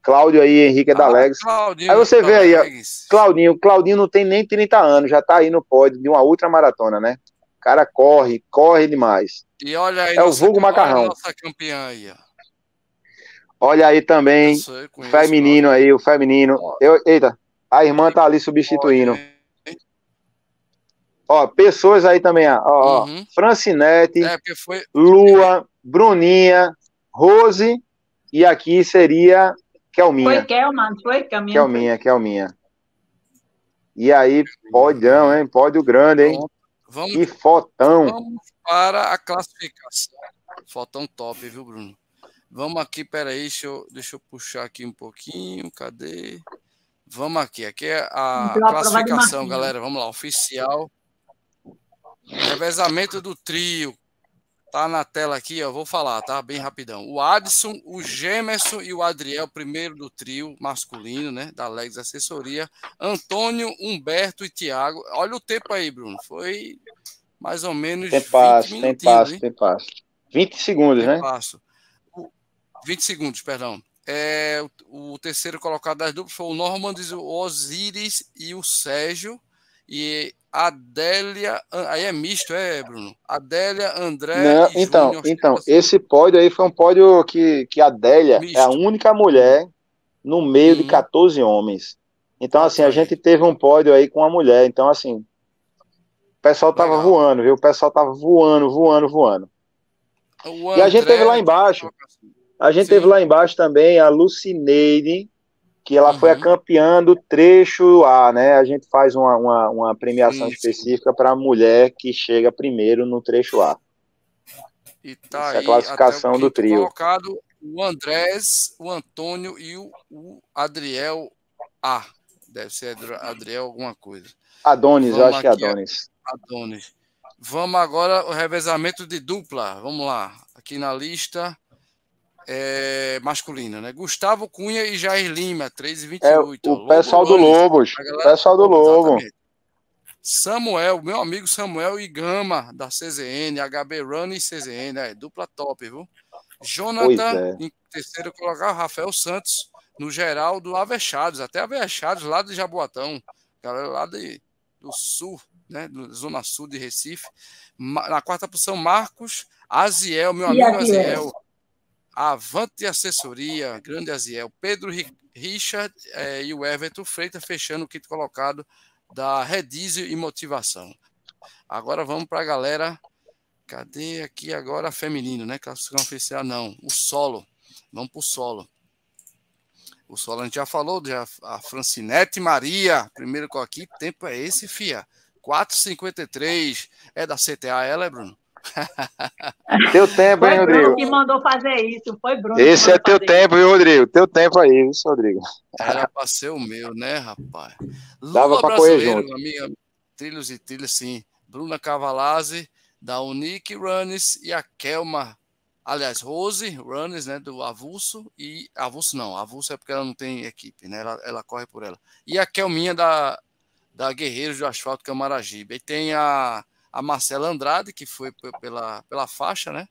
Cláudio aí, Henrique é da ah, Legs. Claudinho, aí você vê aí, ó, Claudinho, Claudinho não tem nem 30 anos, já tá aí no pódio de uma ultra maratona, né? O cara corre, corre demais. E olha aí, é o vulgo macarrão. Nossa campeã aí, ó. Olha aí também, o feminino aí, o feminino. Eu, eita, a irmã tá ali substituindo. Ó, pessoas aí também, ó, uhum. Francinete, é, foi... Lua, Bruninha, Rose e aqui seria Kelminha. Foi Kelman, foi Kelminha. Kelminha, Kelminha. E aí, podão, hein? Pódio grande, hein? Vamos, que fotão. Vamos para a classificação. Fotão top, viu, Bruno? Vamos aqui, peraí, deixa eu, deixa eu puxar aqui um pouquinho. Cadê? Vamos aqui. Aqui é a classificação, galera. Vamos lá, oficial. Revezamento do trio. Tá na tela aqui, ó. Vou falar, tá? Bem rapidão. O Adson, o Gemerson e o Adriel, primeiro do trio masculino, né? Da Legs Assessoria. Antônio, Humberto e Tiago. Olha o tempo aí, Bruno. Foi mais ou menos. Tem passo, tem passo, tem passo. 20 segundos, tem né? Passo. 20 segundos, perdão. É, o, o, terceiro colocado das duplas foi o Norman, o Osiris e o Sérgio. E Adélia, aí é misto, é, Bruno? Adélia, André. Não, então, Júnior, então esse pódio aí foi um pódio que, que a Adélia misto. é a única mulher no meio de 14 uhum. homens. Então, assim, a gente teve um pódio aí com uma mulher. Então, assim, o pessoal tava Legal. voando, viu? O pessoal tava voando, voando, voando. e a gente teve lá embaixo. A gente Sim. teve lá embaixo também a Lucineide, que ela uhum. foi a campeã do trecho A, né? A gente faz uma, uma, uma premiação Isso. específica para a mulher que chega primeiro no trecho A. E tá Essa aí, é a classificação do trio. colocado o Andrés, o Antônio e o, o Adriel A. Deve ser Adriel alguma coisa. Adonis, Vamos eu acho que é Adonis. Adonis. Vamos agora o revezamento de dupla. Vamos lá. Aqui na lista é, masculina, né? Gustavo Cunha e Jair Lima, 3 e 28. É, o pessoal do Lobos. O pessoal do Lobo. Samuel, meu amigo Samuel e Gama, da CZN, HB Run e CZN, é, dupla top, viu? Jonathan, é. em terceiro colocar, Rafael Santos, no geral do Avechados, até Avechados, lá de Jaboatão, galera lá de, do sul, né, do Zona Sul de Recife. Na quarta posição, Marcos Aziel, meu amigo Aziel. Avante Assessoria, grande Aziel, Pedro Richard eh, e o Everton Freitas fechando o quinto colocado da Redizio e Motivação. Agora vamos para a galera. Cadê aqui agora feminino, né? Classificação oficial, não. O solo. Vamos para o solo. O solo a gente já falou, já, a Francinete Maria, primeiro com aqui, tempo é esse, fia. 4,53. É da CTA ela, é, Bruno? Teu tempo, foi hein, Rodrigo? Bruno que mandou fazer isso, foi Bruno. Esse é teu tempo, viu, Rodrigo? Teu tempo aí, isso, Rodrigo. Era pra ser o meu, né, rapaz? Dava pra correr junto. Amiga, trilhos e trilhos, sim. Bruna Cavalazzi, da Unique Runners e a Kelma, aliás, Rose Runners, né, do Avulso, e Avulso não, Avulso é porque ela não tem equipe, né, ela, ela corre por ela. E a Kelminha da, da Guerreiros do Asfalto Camaragibe. E tem a a Marcela Andrade, que foi pela, pela faixa, né?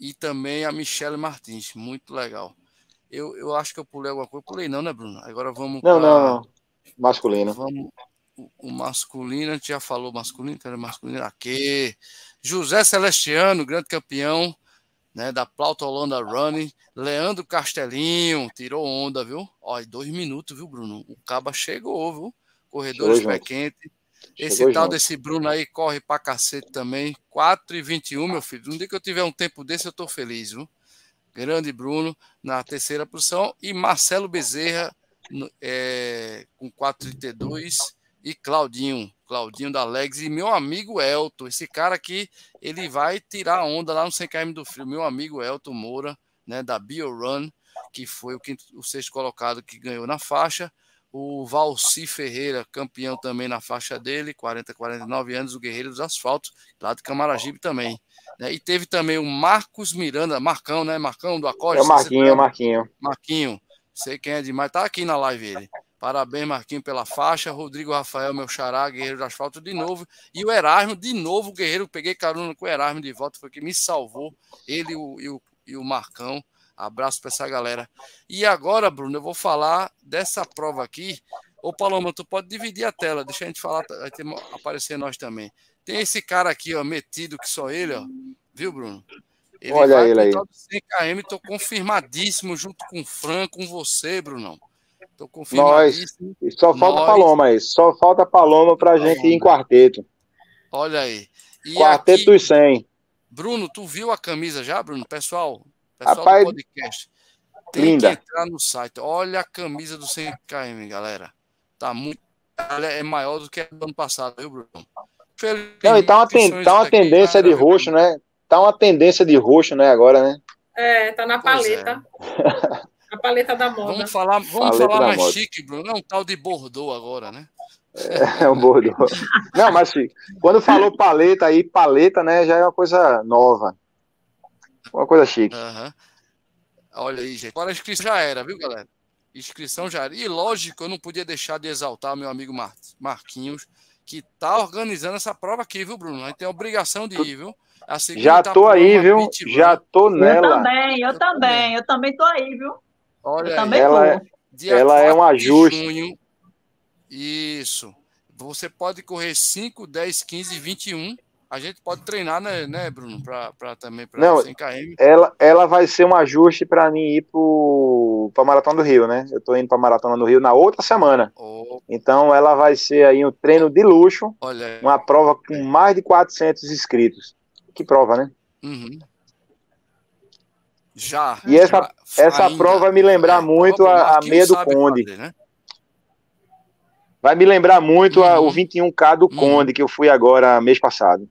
E também a Michelle Martins, muito legal. Eu, eu acho que eu pulei alguma coisa. Pulei não, né, Bruno? Agora vamos. Não, pra... não, não. Masculino. Vamos. O, masculino, a gente já falou masculino, que era masculino. Aqui. José Celestiano, grande campeão né, da Plauta Holanda Running. Leandro Castelinho, tirou onda, viu? Olha, dois minutos, viu, Bruno? O Caba chegou, viu? Corredores pé quente. Esse Chegou tal junto. desse Bruno aí corre pra cacete também. 4 e 21, meu filho. No dia que eu tiver um tempo desse, eu tô feliz, viu? Grande Bruno na terceira posição. E Marcelo Bezerra é, com 4,32. E Claudinho, Claudinho da Legs. E meu amigo Elton. Esse cara aqui, ele vai tirar onda lá no 100 km do frio. Meu amigo Elton Moura, né, da BioRun, que foi o, quinto, o sexto colocado que ganhou na faixa o Valci Ferreira, campeão também na faixa dele, 40, 49 anos, o Guerreiro dos Asfaltos, lá de Camaragibe também. Né? E teve também o Marcos Miranda, Marcão, né? Marcão do Acorde. É o Marquinho, é Marquinho. Marquinho, sei quem é demais, tá aqui na live ele. Parabéns, Marquinho, pela faixa. Rodrigo Rafael, meu xará, Guerreiro do Asfalto de novo. E o Erasmo, de novo, o Guerreiro, peguei carona com o Erasmo de volta, foi que me salvou. Ele o, e o, e o Marcão. Abraço para essa galera. E agora, Bruno, eu vou falar dessa prova aqui. Ô, Paloma, tu pode dividir a tela, deixa a gente falar, vai ter, aparecer nós também. Tem esse cara aqui, ó, metido que só ele, ó. Viu, Bruno? Ele Olha ele aí. 100 km, tô confirmadíssimo junto com o Fran, com você, Brunão. Tô confirmadíssimo. Nós. Só falta Nós. Paloma aí. Só falta Paloma pra Paloma. gente ir em quarteto. Olha aí. E quarteto aqui, dos 100. Bruno, tu viu a camisa já, Bruno? Pessoal, Pessoal Rapaz, do podcast. Tem Linda. que entrar no site. Olha a camisa do 100km, galera. Tá muito. É maior do que a do ano passado, viu, Bruno? Não, e tá uma, ten, tá uma tendência de roxo, né? Tá uma tendência de roxo, né, agora, né? É, tá na paleta. É. A paleta da moda. Vamos falar, vamos falar mais moda. chique, Bruno. Não, tal de Bordeaux agora, né? É, é um Bordeaux. Não, mas quando falou paleta aí, paleta, né, já é uma coisa nova. Uma coisa chique. Uhum. Olha aí, gente. Agora a inscrição já era, viu, galera? Inscrição já era. E lógico, eu não podia deixar de exaltar meu amigo Mar Marquinhos, que tá organizando essa prova aqui, viu, Bruno? A gente tem a obrigação de ir, viu? Já tô aí, viu? Já tô nela. Eu também, eu, eu também, também, eu também tô aí, viu? Olha, ela, é, ela é um ajuste. Junho, isso. Você pode correr 5, 10, 15, 21. A gente pode treinar, né, né Bruno? Para também para 100 km. Ela, ela vai ser um ajuste para mim ir para a Maratona do Rio, né? Eu estou indo para a Maratona do Rio na outra semana. Oh. Então ela vai ser aí um treino de luxo. Olha. Uma prova com mais de 400 inscritos. Que prova, né? Uhum. Já. E essa, já, essa ainda, prova vai me lembrar é, muito a, a meia do Conde. Fazer, né? Vai me lembrar muito uhum. a, o 21K do uhum. Conde, que eu fui agora mês passado.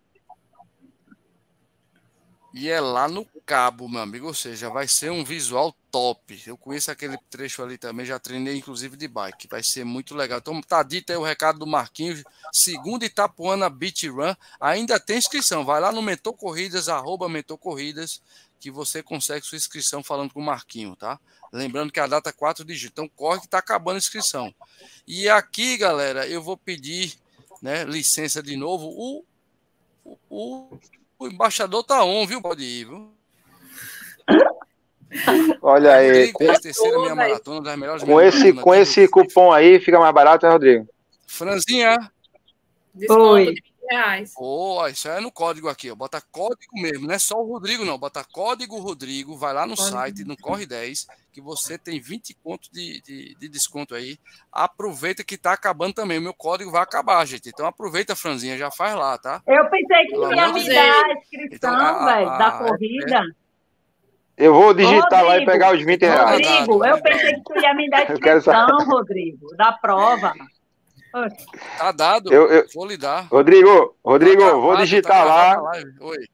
E é lá no cabo, meu amigo. Ou seja, vai ser um visual top. Eu conheço aquele trecho ali também, já treinei inclusive de bike. Vai ser muito legal. Então tá dito aí o recado do Marquinhos. Segunda Itapuana Beach Run. Ainda tem inscrição. Vai lá no Mentor Corridas, arroba Mentor Corridas que você consegue sua inscrição falando com o Marquinho, tá? Lembrando que a data é 4 de julho. Então corre que está acabando a inscrição. E aqui, galera, eu vou pedir né, licença de novo. O, o, o embaixador tá on, viu? Pode ir, viu? Olha aí. Com, terceira minha maratona, das melhores com esse, com esse cupom aí fica mais barato, né, Rodrigo? Franzinha. Oi reais. Oh, isso é no código aqui, ó. Bota código mesmo, não é só o Rodrigo, não. Bota código Rodrigo, vai lá no código. site, no Corre 10, que você tem 20 pontos de, de, de, desconto aí. Aproveita que tá acabando também. O meu código vai acabar, gente. Então aproveita, Franzinha, já faz lá, tá? Eu pensei que ia me dar a inscrição, então, velho, da é, corrida. É, eu vou digitar Rodrigo, lá e pegar os 20 reais. Rodrigo, eu pensei que tu ia me dar a inscrição, Rodrigo, da prova. Tá dado. Eu, eu... Vou lhe dar. Rodrigo, Rodrigo, tá vou digitar tá lá Oi.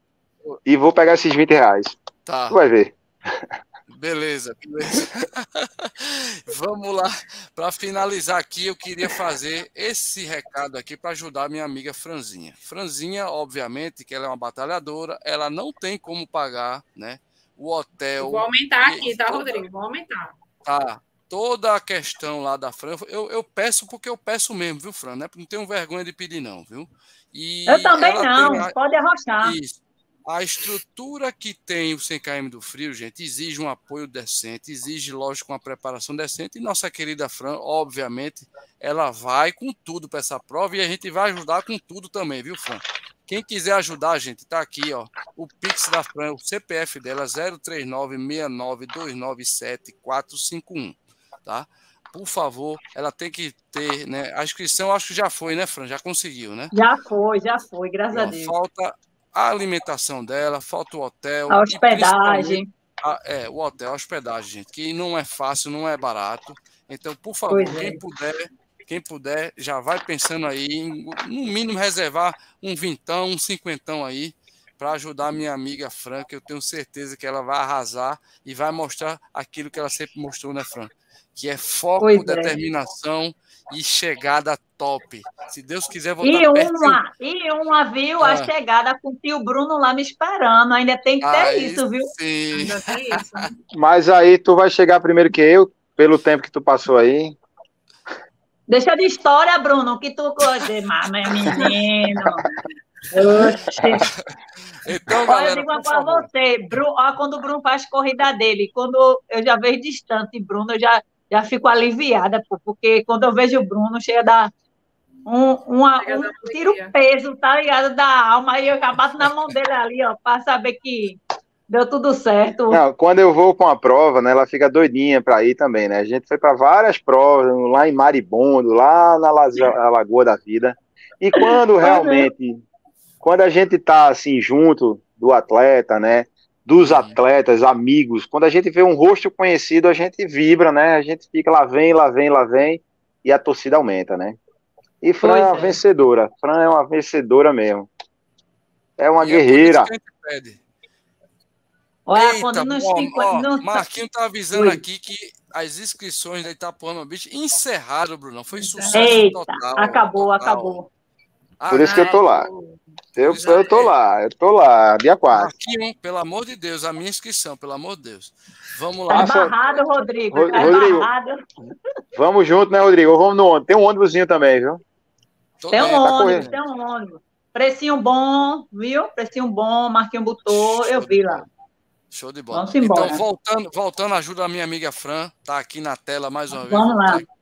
e vou pegar esses 20 reais. Tá. Tu vai ver. Beleza, beleza. Vamos lá. Para finalizar aqui, eu queria fazer esse recado aqui para ajudar minha amiga Franzinha. Franzinha, obviamente, que ela é uma batalhadora, ela não tem como pagar, né? O hotel. vou aumentar aqui, tá, Rodrigo? Vou aumentar. Tá toda a questão lá da Fran, eu, eu peço porque eu peço mesmo, viu, Fran? Não tenho vergonha de pedir, não, viu? E eu também não, a, pode arrochar. Isso. A estrutura que tem o 100km do frio, gente, exige um apoio decente, exige, lógico, uma preparação decente. E nossa querida Fran, obviamente, ela vai com tudo para essa prova e a gente vai ajudar com tudo também, viu, Fran? Quem quiser ajudar, gente, tá aqui, ó. O Pix da Fran, o CPF dela 03969297451 tá? Por favor, ela tem que ter, né? A inscrição acho que já foi, né, Fran? Já conseguiu, né? Já foi, já foi, graças Não, a Deus. Falta a alimentação dela, falta o hotel. A hospedagem. A, é, o hotel, a hospedagem, gente, que não é fácil, não é barato. Então, por favor, pois quem é. puder, quem puder, já vai pensando aí, em, no mínimo reservar um vintão, um cinquentão aí, para ajudar a minha amiga Fran, que eu tenho certeza que ela vai arrasar e vai mostrar aquilo que ela sempre mostrou, né, Fran? Que é foco, pois é. determinação é. e chegada top. Se Deus quiser voltar e perto... Uma, e uma, viu, ah. a chegada com o tio Bruno lá me esperando. Ainda tem que ter aí isso, viu? Sim. Isso. Mas aí tu vai chegar primeiro que eu, pelo tempo que tu passou aí. Deixa de história, Bruno, que tu coisa, meu menino. Oxi. Então, Olha, galera, eu digo para você, Bruno, ó, quando o Bruno faz corrida dele, quando eu já vejo distante, Bruno, eu já já fico aliviada, pô, porque quando eu vejo o Bruno, chega a dar um, uma, um tiro peso, tá ligado? Da alma, e eu já bato na mão dele ali, ó, para saber que deu tudo certo. Não, quando eu vou para uma prova, né, ela fica doidinha para ir também, né? A gente foi para várias provas, lá em Maribondo, lá na Lagoa da Vida. E quando realmente, quando a gente tá assim junto do atleta, né? Dos uhum. atletas, amigos. Quando a gente vê um rosto conhecido, a gente vibra, né? A gente fica lá vem, lá vem, lá vem, e a torcida aumenta, né? E Fran pois é uma é. vencedora. Fran é uma vencedora mesmo. É uma e guerreira. É Olha, Eita, quando nos ó, ó, Marquinhos tá avisando Oi. aqui que as inscrições da Itapuama Beach encerraram, Bruno. Foi sucesso Eita, total. Acabou, total. acabou. Por isso que eu tô lá. Eu, eu tô lá, eu tô lá, dia 4. Marquinhos, pelo amor de Deus, a minha inscrição, pelo amor de Deus. Vamos lá. Tá barrado, Rodrigo. Tá Rodrigo, barrado. Vamos junto, né, Rodrigo? Vamos no ônibus. Tem um ônibusinho também, viu? tem um tá ônibus, tem um ônibus. Precinho bom, viu? Precinho bom, Marquinhos botou, eu vi lá. Show de bola. Vamos embora. Então, voltando, voltando, ajuda a minha amiga Fran, tá aqui na tela mais uma Vamos vez. Vamos lá.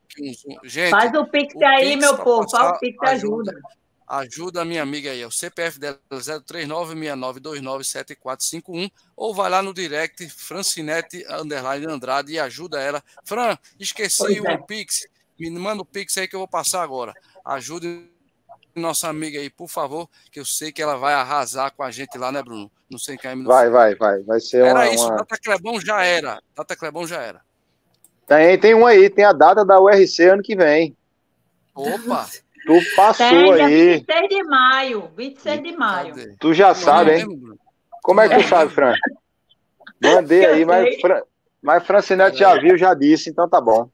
Gente, Faz o Pix o aí, Pix meu povo. Faz o Pix ajuda. ajuda. Ajuda a minha amiga aí. O CPF dela é 03969297451 ou vai lá no direct Francinete Underline Andrade e ajuda ela. Fran, esqueci o é. Pix. Me manda o Pix aí que eu vou passar agora. Ajude nossa amiga aí, por favor, que eu sei que ela vai arrasar com a gente lá, né, Bruno? Não sei quem Vai, vai, vai. Vai ser era uma. Era isso, uma... Data Clebão já era. Data Clebão já era. Tem, tem um aí, tem a data da URC ano que vem. Opa! Tu passou tem, aí. 26 de maio. 26 de maio. Tu já sabe, hein? Como é que tu sabe, Fran? Mandei aí, mas, Fran, mas Francinete já viu, já disse, então tá bom.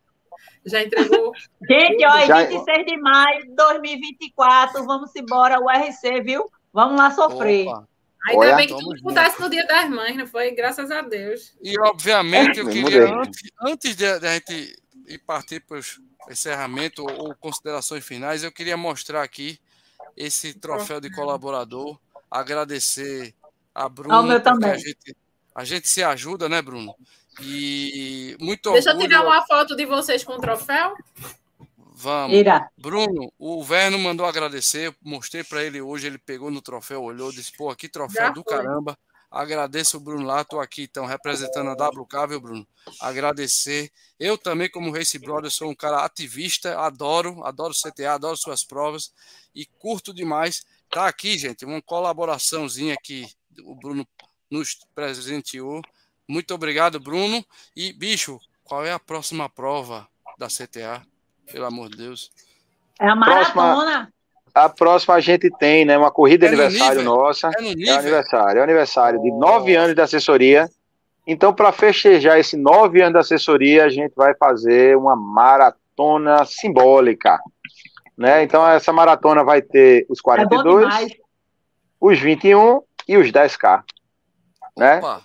Já entregou. Gente, ó, já... 26 de maio de 2024, vamos embora, o RC, viu? Vamos lá sofrer. Opa. Ainda Olha, bem que tudo acontece no Dia das Mães, não foi? Graças a Deus. E, obviamente, eu queria, antes, antes de, de a gente ir partir para o encerramento ou considerações finais, eu queria mostrar aqui esse troféu de colaborador, agradecer a Bruna. Ao meu também. A gente, a gente se ajuda, né, Bruno? E muito Deixa orgulho... eu tirar uma foto de vocês com o troféu. Vamos. Ira. Bruno, o Verno mandou agradecer. Mostrei para ele hoje. Ele pegou no troféu, olhou, disse: pô, aqui troféu Já do foi. caramba. Agradeço o Bruno lá, estou aqui então representando a WK, viu, Bruno? Agradecer. Eu também, como Race Brother, sou um cara ativista, adoro, adoro CTA, adoro suas provas e curto demais. Tá aqui, gente, uma colaboraçãozinha que o Bruno nos presenteou. Muito obrigado, Bruno. E, bicho, qual é a próxima prova da CTA? Pelo amor de Deus. É a maratona. A próxima a gente tem, né? Uma corrida é aniversário nossa. É, é aniversário, é aniversário de nove anos de assessoria. Então, para festejar esse nove anos de assessoria, a gente vai fazer uma maratona simbólica. Né? Então, essa maratona vai ter os 42, é os 21 e os 10K. Né? Opa.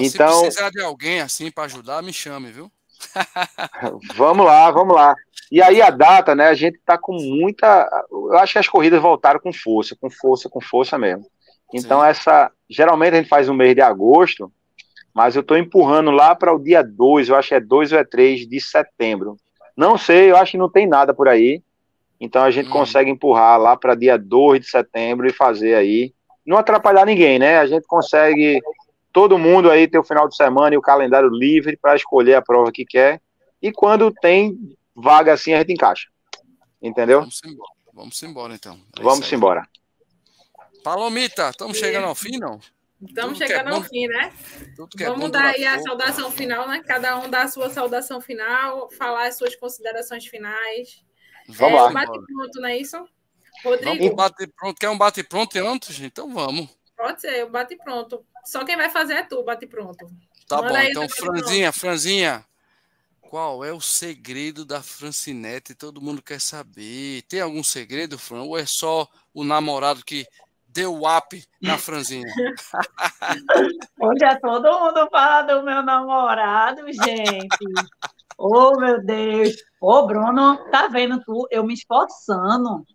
Então, se precisar de alguém assim para ajudar, me chame, viu? vamos lá, vamos lá. E aí a data, né? A gente tá com muita. Eu acho que as corridas voltaram com força, com força, com força mesmo. Então, Sim. essa. Geralmente a gente faz no mês de agosto, mas eu tô empurrando lá para o dia 2, eu acho que é 2 ou é 3 de setembro. Não sei, eu acho que não tem nada por aí. Então a gente hum. consegue empurrar lá para dia 2 de setembro e fazer aí. Não atrapalhar ninguém, né? A gente consegue todo mundo aí ter o final de semana e o calendário livre para escolher a prova que quer. E quando tem vaga assim, a gente encaixa. Entendeu? Vamos embora, Vamos embora então. É Vamos embora. Palomita, estamos chegando ao fim, não? Estamos é chegando é ao fim, né? É Vamos dar aí a saudação final, né? Cada um dá a sua saudação final, falar as suas considerações finais. Vamos é, lá. Bate pronto, não é isso? Rodrigo. Vamos bate pronto. Quer um bate pronto antes? Então vamos. Pode ser, bate pronto. Só quem vai fazer é tu, bate pronto. Tá Manda bom, então, Franzinha, pronto. Franzinha, qual é o segredo da Francinete? Todo mundo quer saber. Tem algum segredo, Fran? Ou é só o namorado que deu up na Franzinha? Hoje é todo mundo fala do meu namorado, gente. oh, meu Deus. Ô, oh, Bruno, tá vendo tu? Eu me esforçando,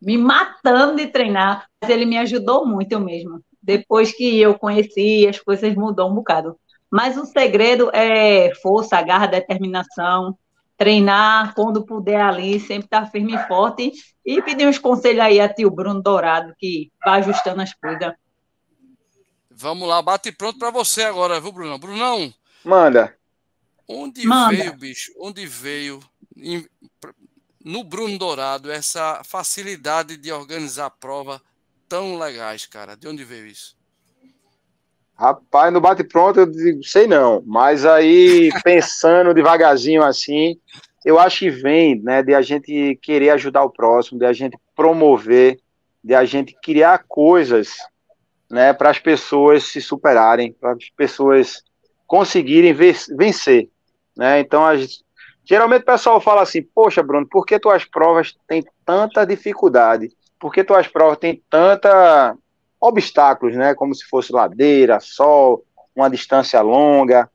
me matando de treinar. Mas ele me ajudou muito, eu mesmo depois que eu conheci, as coisas mudou um bocado. Mas o segredo é força, garra, determinação, treinar quando puder ali, sempre estar tá firme e forte e pedir uns conselhos aí a tio Bruno Dourado, que vai ajustando as coisas. Vamos lá, bate pronto para você agora, viu, Brunão? Brunão. Manda. Onde Manda. veio, bicho? Onde veio no Bruno Dourado essa facilidade de organizar a prova tão legais, cara? De onde veio isso? Rapaz, no bate-pronto eu digo, sei não, mas aí pensando devagarzinho assim, eu acho que vem, né, de a gente querer ajudar o próximo, de a gente promover, de a gente criar coisas, né, para as pessoas se superarem, para as pessoas conseguirem vencer, né? Então, a gente, geralmente o pessoal fala assim: "Poxa, Bruno, por que tuas provas têm tanta dificuldade? Por que tuas provas têm tanta obstáculos, né? Como se fosse ladeira, sol, uma distância longa,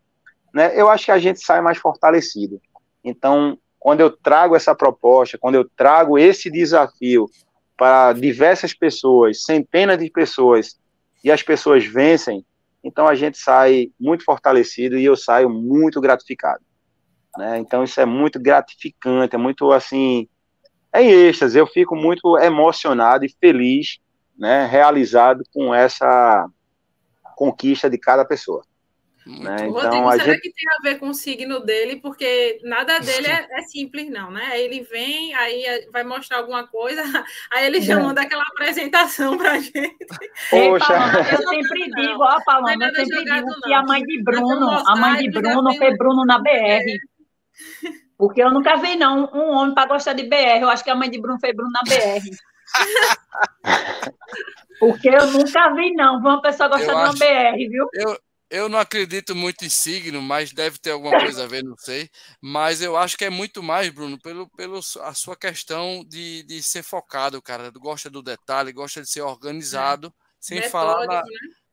né? Eu acho que a gente sai mais fortalecido. Então, quando eu trago essa proposta, quando eu trago esse desafio para diversas pessoas, centenas de pessoas, e as pessoas vencem, então a gente sai muito fortalecido e eu saio muito gratificado. Né? Então isso é muito gratificante, é muito assim, é em êxtase, eu fico muito emocionado e feliz, né, realizado com essa conquista de cada pessoa. Né? Então, Rodrigo, será gente... que tem a ver com o signo dele? Porque nada dele é, é, simples, não, né? Ele vem, aí vai mostrar alguma coisa, aí ele já é. manda aquela apresentação pra gente. Poxa. eu sempre digo, ó, Paloma, eu sempre digo não. que a mãe de Bruno, a mãe de Bruno foi Bruno na BR. É. Porque eu nunca vi, não, um homem para gostar de BR. Eu acho que a mãe de Bruno foi Bruno na BR. Porque eu nunca vi, não. Uma pessoa gostar de uma. BR, viu? Eu, eu não acredito muito em signo, mas deve ter alguma coisa a ver, não sei. Mas eu acho que é muito mais, Bruno, pelo, pelo a sua questão de, de ser focado, cara. Gosta do detalhe, gosta de ser organizado, é. sem metódico, falar. Na...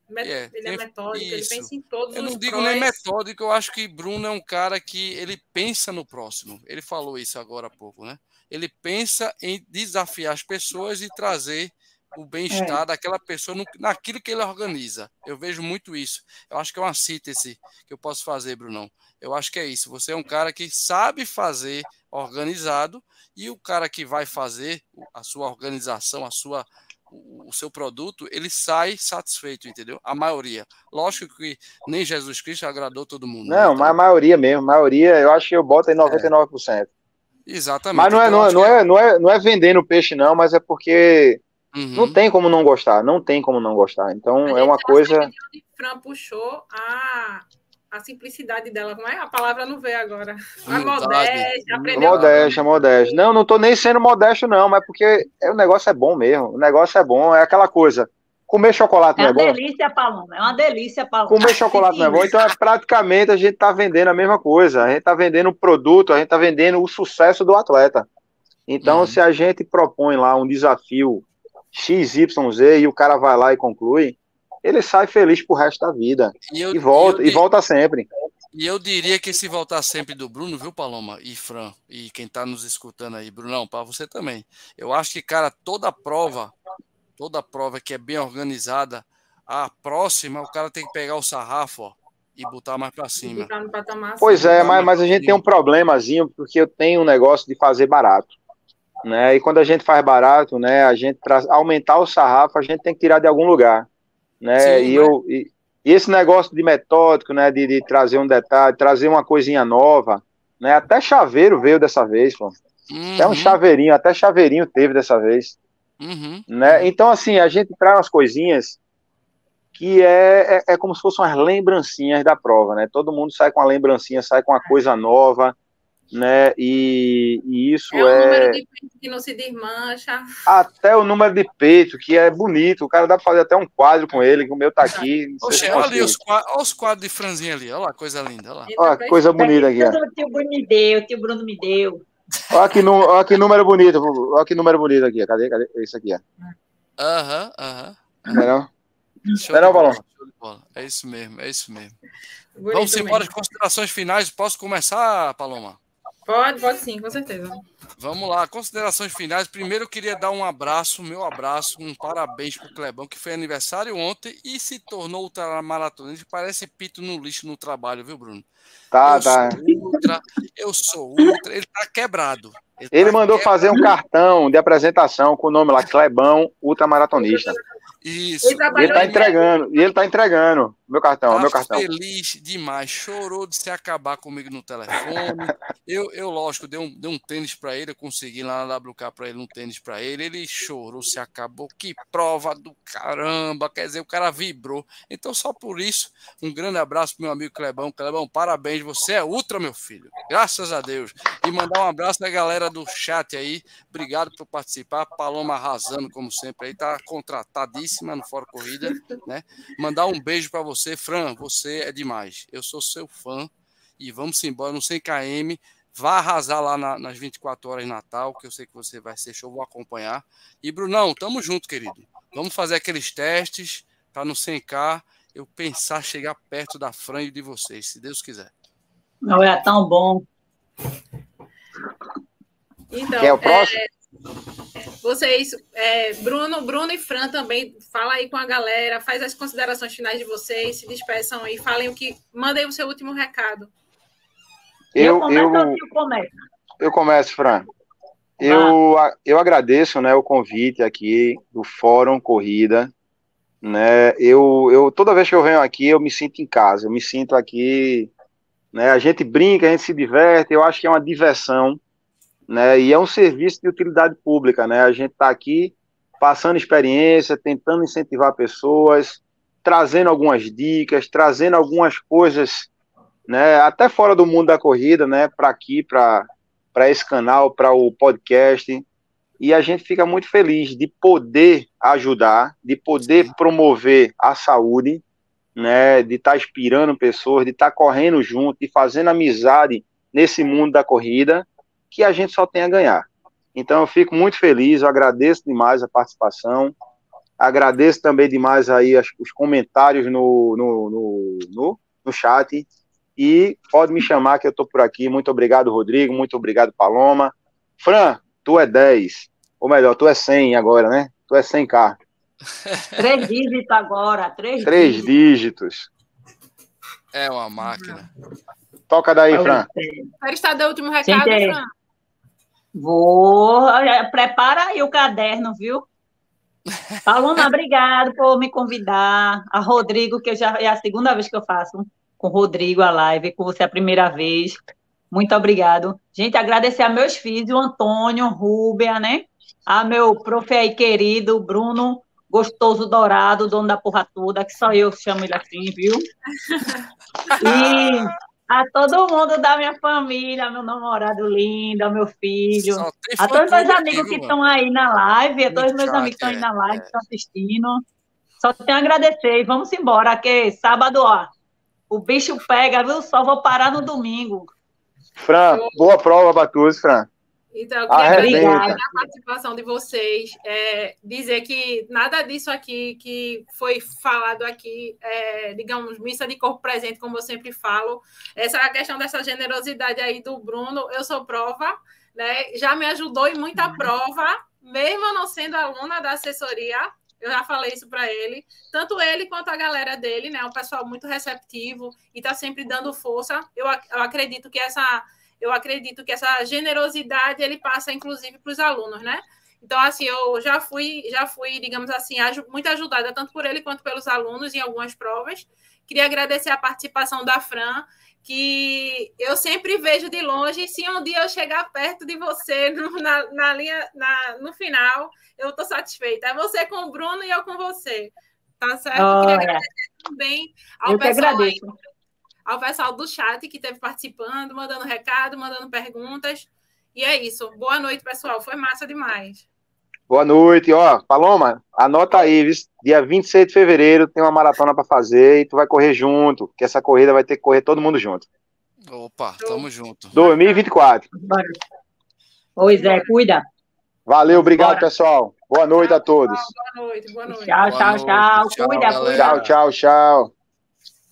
Né? É, ele é metódico, isso. ele pensa em todos Eu não digo prós. nem metódico, eu acho que Bruno é um cara que ele pensa no próximo. Ele falou isso agora há pouco, né? Ele pensa em desafiar as pessoas e trazer o bem-estar é. daquela pessoa no, naquilo que ele organiza. Eu vejo muito isso. Eu acho que é uma síntese que eu posso fazer, Brunão. Eu acho que é isso. Você é um cara que sabe fazer organizado e o cara que vai fazer a sua organização, a sua o seu produto, ele sai satisfeito, entendeu? A maioria. Lógico que nem Jesus Cristo agradou todo mundo. Né? Não, né? mas a maioria mesmo. A maioria, eu acho que eu boto aí 99%. É. Exatamente. Mas não é, então, não, é, não, é, não, é, não é vendendo peixe, não, mas é porque Uhum. Não tem como não gostar, não tem como não gostar. Então é uma coisa. Que Fran puxou a, a simplicidade dela, como é? A palavra não veio agora. A modéstia, aprendeu. Modéstia, modéstia. Não, não tô nem sendo modesto, não, mas porque é, o negócio é bom mesmo. O negócio é bom, é aquela coisa. Comer chocolate é não é bom? É uma delícia, Paloma. É uma delícia, Paloma. Comer chocolate não é bom. Então, é, praticamente, a gente está vendendo a mesma coisa. A gente está vendendo o produto, a gente está vendendo o sucesso do atleta. Então, uhum. se a gente propõe lá um desafio XYZ e o cara vai lá e conclui, ele sai feliz pro resto da vida. E, eu, e volta, eu, e volta sempre. E eu diria que se voltar sempre do Bruno, viu, Paloma e Fran, e quem tá nos escutando aí, Brunão, para você também. Eu acho que, cara, toda prova, toda prova que é bem organizada, a próxima, o cara tem que pegar o sarrafo, ó, e botar mais para cima. Pois é, mas, mas a gente tem um problemazinho, porque eu tenho um negócio de fazer barato né? E quando a gente faz barato, né? A gente para aumentar o sarrafo, a gente tem que tirar de algum lugar, né? Sim, e eu e, e, esse negócio de metódico, né? De, de, trazer um detalhe, trazer uma coisinha nova, né? Até chaveiro veio dessa vez, pô. Uhum. Até um chaveirinho, até chaveirinho teve dessa vez, uhum. né? Então assim, a gente traz umas coisinhas que é, é, é como se fossem umas lembrancinhas da prova, né? Todo mundo sai com uma lembrancinha, sai com uma coisa nova, né? E, e isso é. O é... número de peito que não se desmancha. Até o número de peito, que é bonito. O cara dá para fazer até um quadro com ele, que o meu tá aqui. Oxe, olha ali os quadros, olha os quadros de franzinha ali, olha lá, coisa linda. Olha, olha que coisa bonita aqui. O tio Bruno me deu, o tio Bruno me deu. Olha que, olha que número bonito, olha que número bonito aqui. Cadê? Cadê? Isso aqui, ó. Aham, aham. Não é não? Não é Balão? É isso mesmo, é isso mesmo. Bonito Vamos embora de considerações finais. Posso começar, Paloma? Pode, pode sim, com certeza. Vamos lá, considerações finais. Primeiro eu queria dar um abraço, meu abraço, um parabéns para o Clebão, que foi aniversário ontem e se tornou ultramaratonista. Parece pito no lixo no trabalho, viu, Bruno? Tá, eu tá. Sou ultra, eu sou ultra, ele tá quebrado. Ele, ele tá mandou quebrado. fazer um cartão de apresentação com o nome lá, Clebão, ultramaratonista. Isso. Ele, ele tá entregando, e ele tá entregando meu cartão, meu cartão. feliz demais, chorou de se acabar comigo no telefone. eu, eu lógico, dei um, dei um tênis para ele, eu consegui lá na WK para ele um tênis para ele. Ele chorou, se acabou. Que prova do caramba, quer dizer, o cara vibrou. Então, só por isso, um grande abraço pro meu amigo Clebão. Clebão, parabéns, você é ultra, meu filho. Graças a Deus. E mandar um abraço da galera do chat aí. Obrigado por participar. Paloma arrasando, como sempre, aí tá contratadíssima no Fora Corrida, né? Mandar um beijo para você, Fran. Você é demais. Eu sou seu fã. E vamos embora no 100 km. Vá arrasar lá na, nas 24 horas de Natal, que eu sei que você vai ser show, vou acompanhar. E, Brunão, tamo junto, querido. Vamos fazer aqueles testes para no 100K eu pensar chegar perto da Fran e de vocês, se Deus quiser. Não é tão bom. Então, é o próximo? É, vocês, é, Bruno, Bruno e Fran também, fala aí com a galera, faz as considerações finais de vocês, se despeçam aí, falem o que, mandem o seu último recado. Eu, eu, eu, eu começo, Fran. Eu, eu agradeço né, o convite aqui do Fórum Corrida. Né, eu, eu, toda vez que eu venho aqui, eu me sinto em casa, eu me sinto aqui. Né, a gente brinca, a gente se diverte, eu acho que é uma diversão né? E é um serviço de utilidade pública, né? A gente está aqui passando experiência, tentando incentivar pessoas, trazendo algumas dicas, trazendo algumas coisas, né? Até fora do mundo da corrida, né? Para aqui, para para esse canal, para o podcast. E a gente fica muito feliz de poder ajudar, de poder promover a saúde, né, de estar tá inspirando pessoas, de estar tá correndo junto, de fazendo amizade nesse mundo da corrida que a gente só tem a ganhar. Então eu fico muito feliz, eu agradeço demais a participação, agradeço também demais aí as, os comentários no, no, no, no, no chat, e pode me chamar que eu estou por aqui. Muito obrigado, Rodrigo, muito obrigado, Paloma. Fran, tu é 10, ou melhor, tu é 100 agora, né? Tu é 100k. Três dígitos agora, três, três dígitos. dígitos. É uma máquina. Toca daí, Fran. Quero estar do último recado, Fran. Vou. Prepara aí o caderno, viu? Paloma, obrigado por me convidar. A Rodrigo, que já é a segunda vez que eu faço com o Rodrigo a live, com você a primeira vez. Muito obrigado. Gente, agradecer a meus filhos, o Antônio, Rúbia, né? A meu profe aí querido, Bruno Gostoso Dourado, dono da porra toda, que só eu chamo ele assim, viu? E a todo mundo da minha família, meu namorado lindo, meu filho, a todos meus amigos que estão aí na live, a todos meus amigos que estão aí na live, que estão assistindo. Só tenho a agradecer e vamos embora, que sábado, ó, o bicho pega, viu? Só vou parar no domingo. Fran, boa prova, Batuz, Fran. Então, eu queria agradecer a participação de vocês, é, dizer que nada disso aqui que foi falado aqui, é, digamos, missa de corpo presente, como eu sempre falo, essa questão dessa generosidade aí do Bruno, eu sou prova, né? Já me ajudou em muita uhum. prova, mesmo eu não sendo aluna da assessoria, eu já falei isso para ele, tanto ele quanto a galera dele, né? É um pessoal muito receptivo e está sempre dando força. Eu, eu acredito que essa eu acredito que essa generosidade ele passa inclusive para os alunos, né? Então, assim, eu já fui, já fui, digamos assim, muito ajudada tanto por ele quanto pelos alunos em algumas provas. Queria agradecer a participação da Fran, que eu sempre vejo de longe. Se um dia eu chegar perto de você no, na, na, linha, na, no final, eu estou satisfeita. É você com o Bruno e eu com você. Tá certo? Oh, Queria agradecer também ao eu pessoal aí, ao pessoal do chat que esteve participando, mandando recado, mandando perguntas. E é isso. Boa noite, pessoal. Foi massa demais. Boa noite, ó, Paloma, anota aí, viu? dia 26 de fevereiro tem uma maratona para fazer e tu vai correr junto, que essa corrida vai ter que correr todo mundo junto. Opa, tamo junto. 2024. Pois é, cuida. Valeu, obrigado, Bora. pessoal. Boa noite a todos. Boa noite, boa noite. Tchau, tchau, tchau. Cuida, cuida. Tchau, tchau, tchau.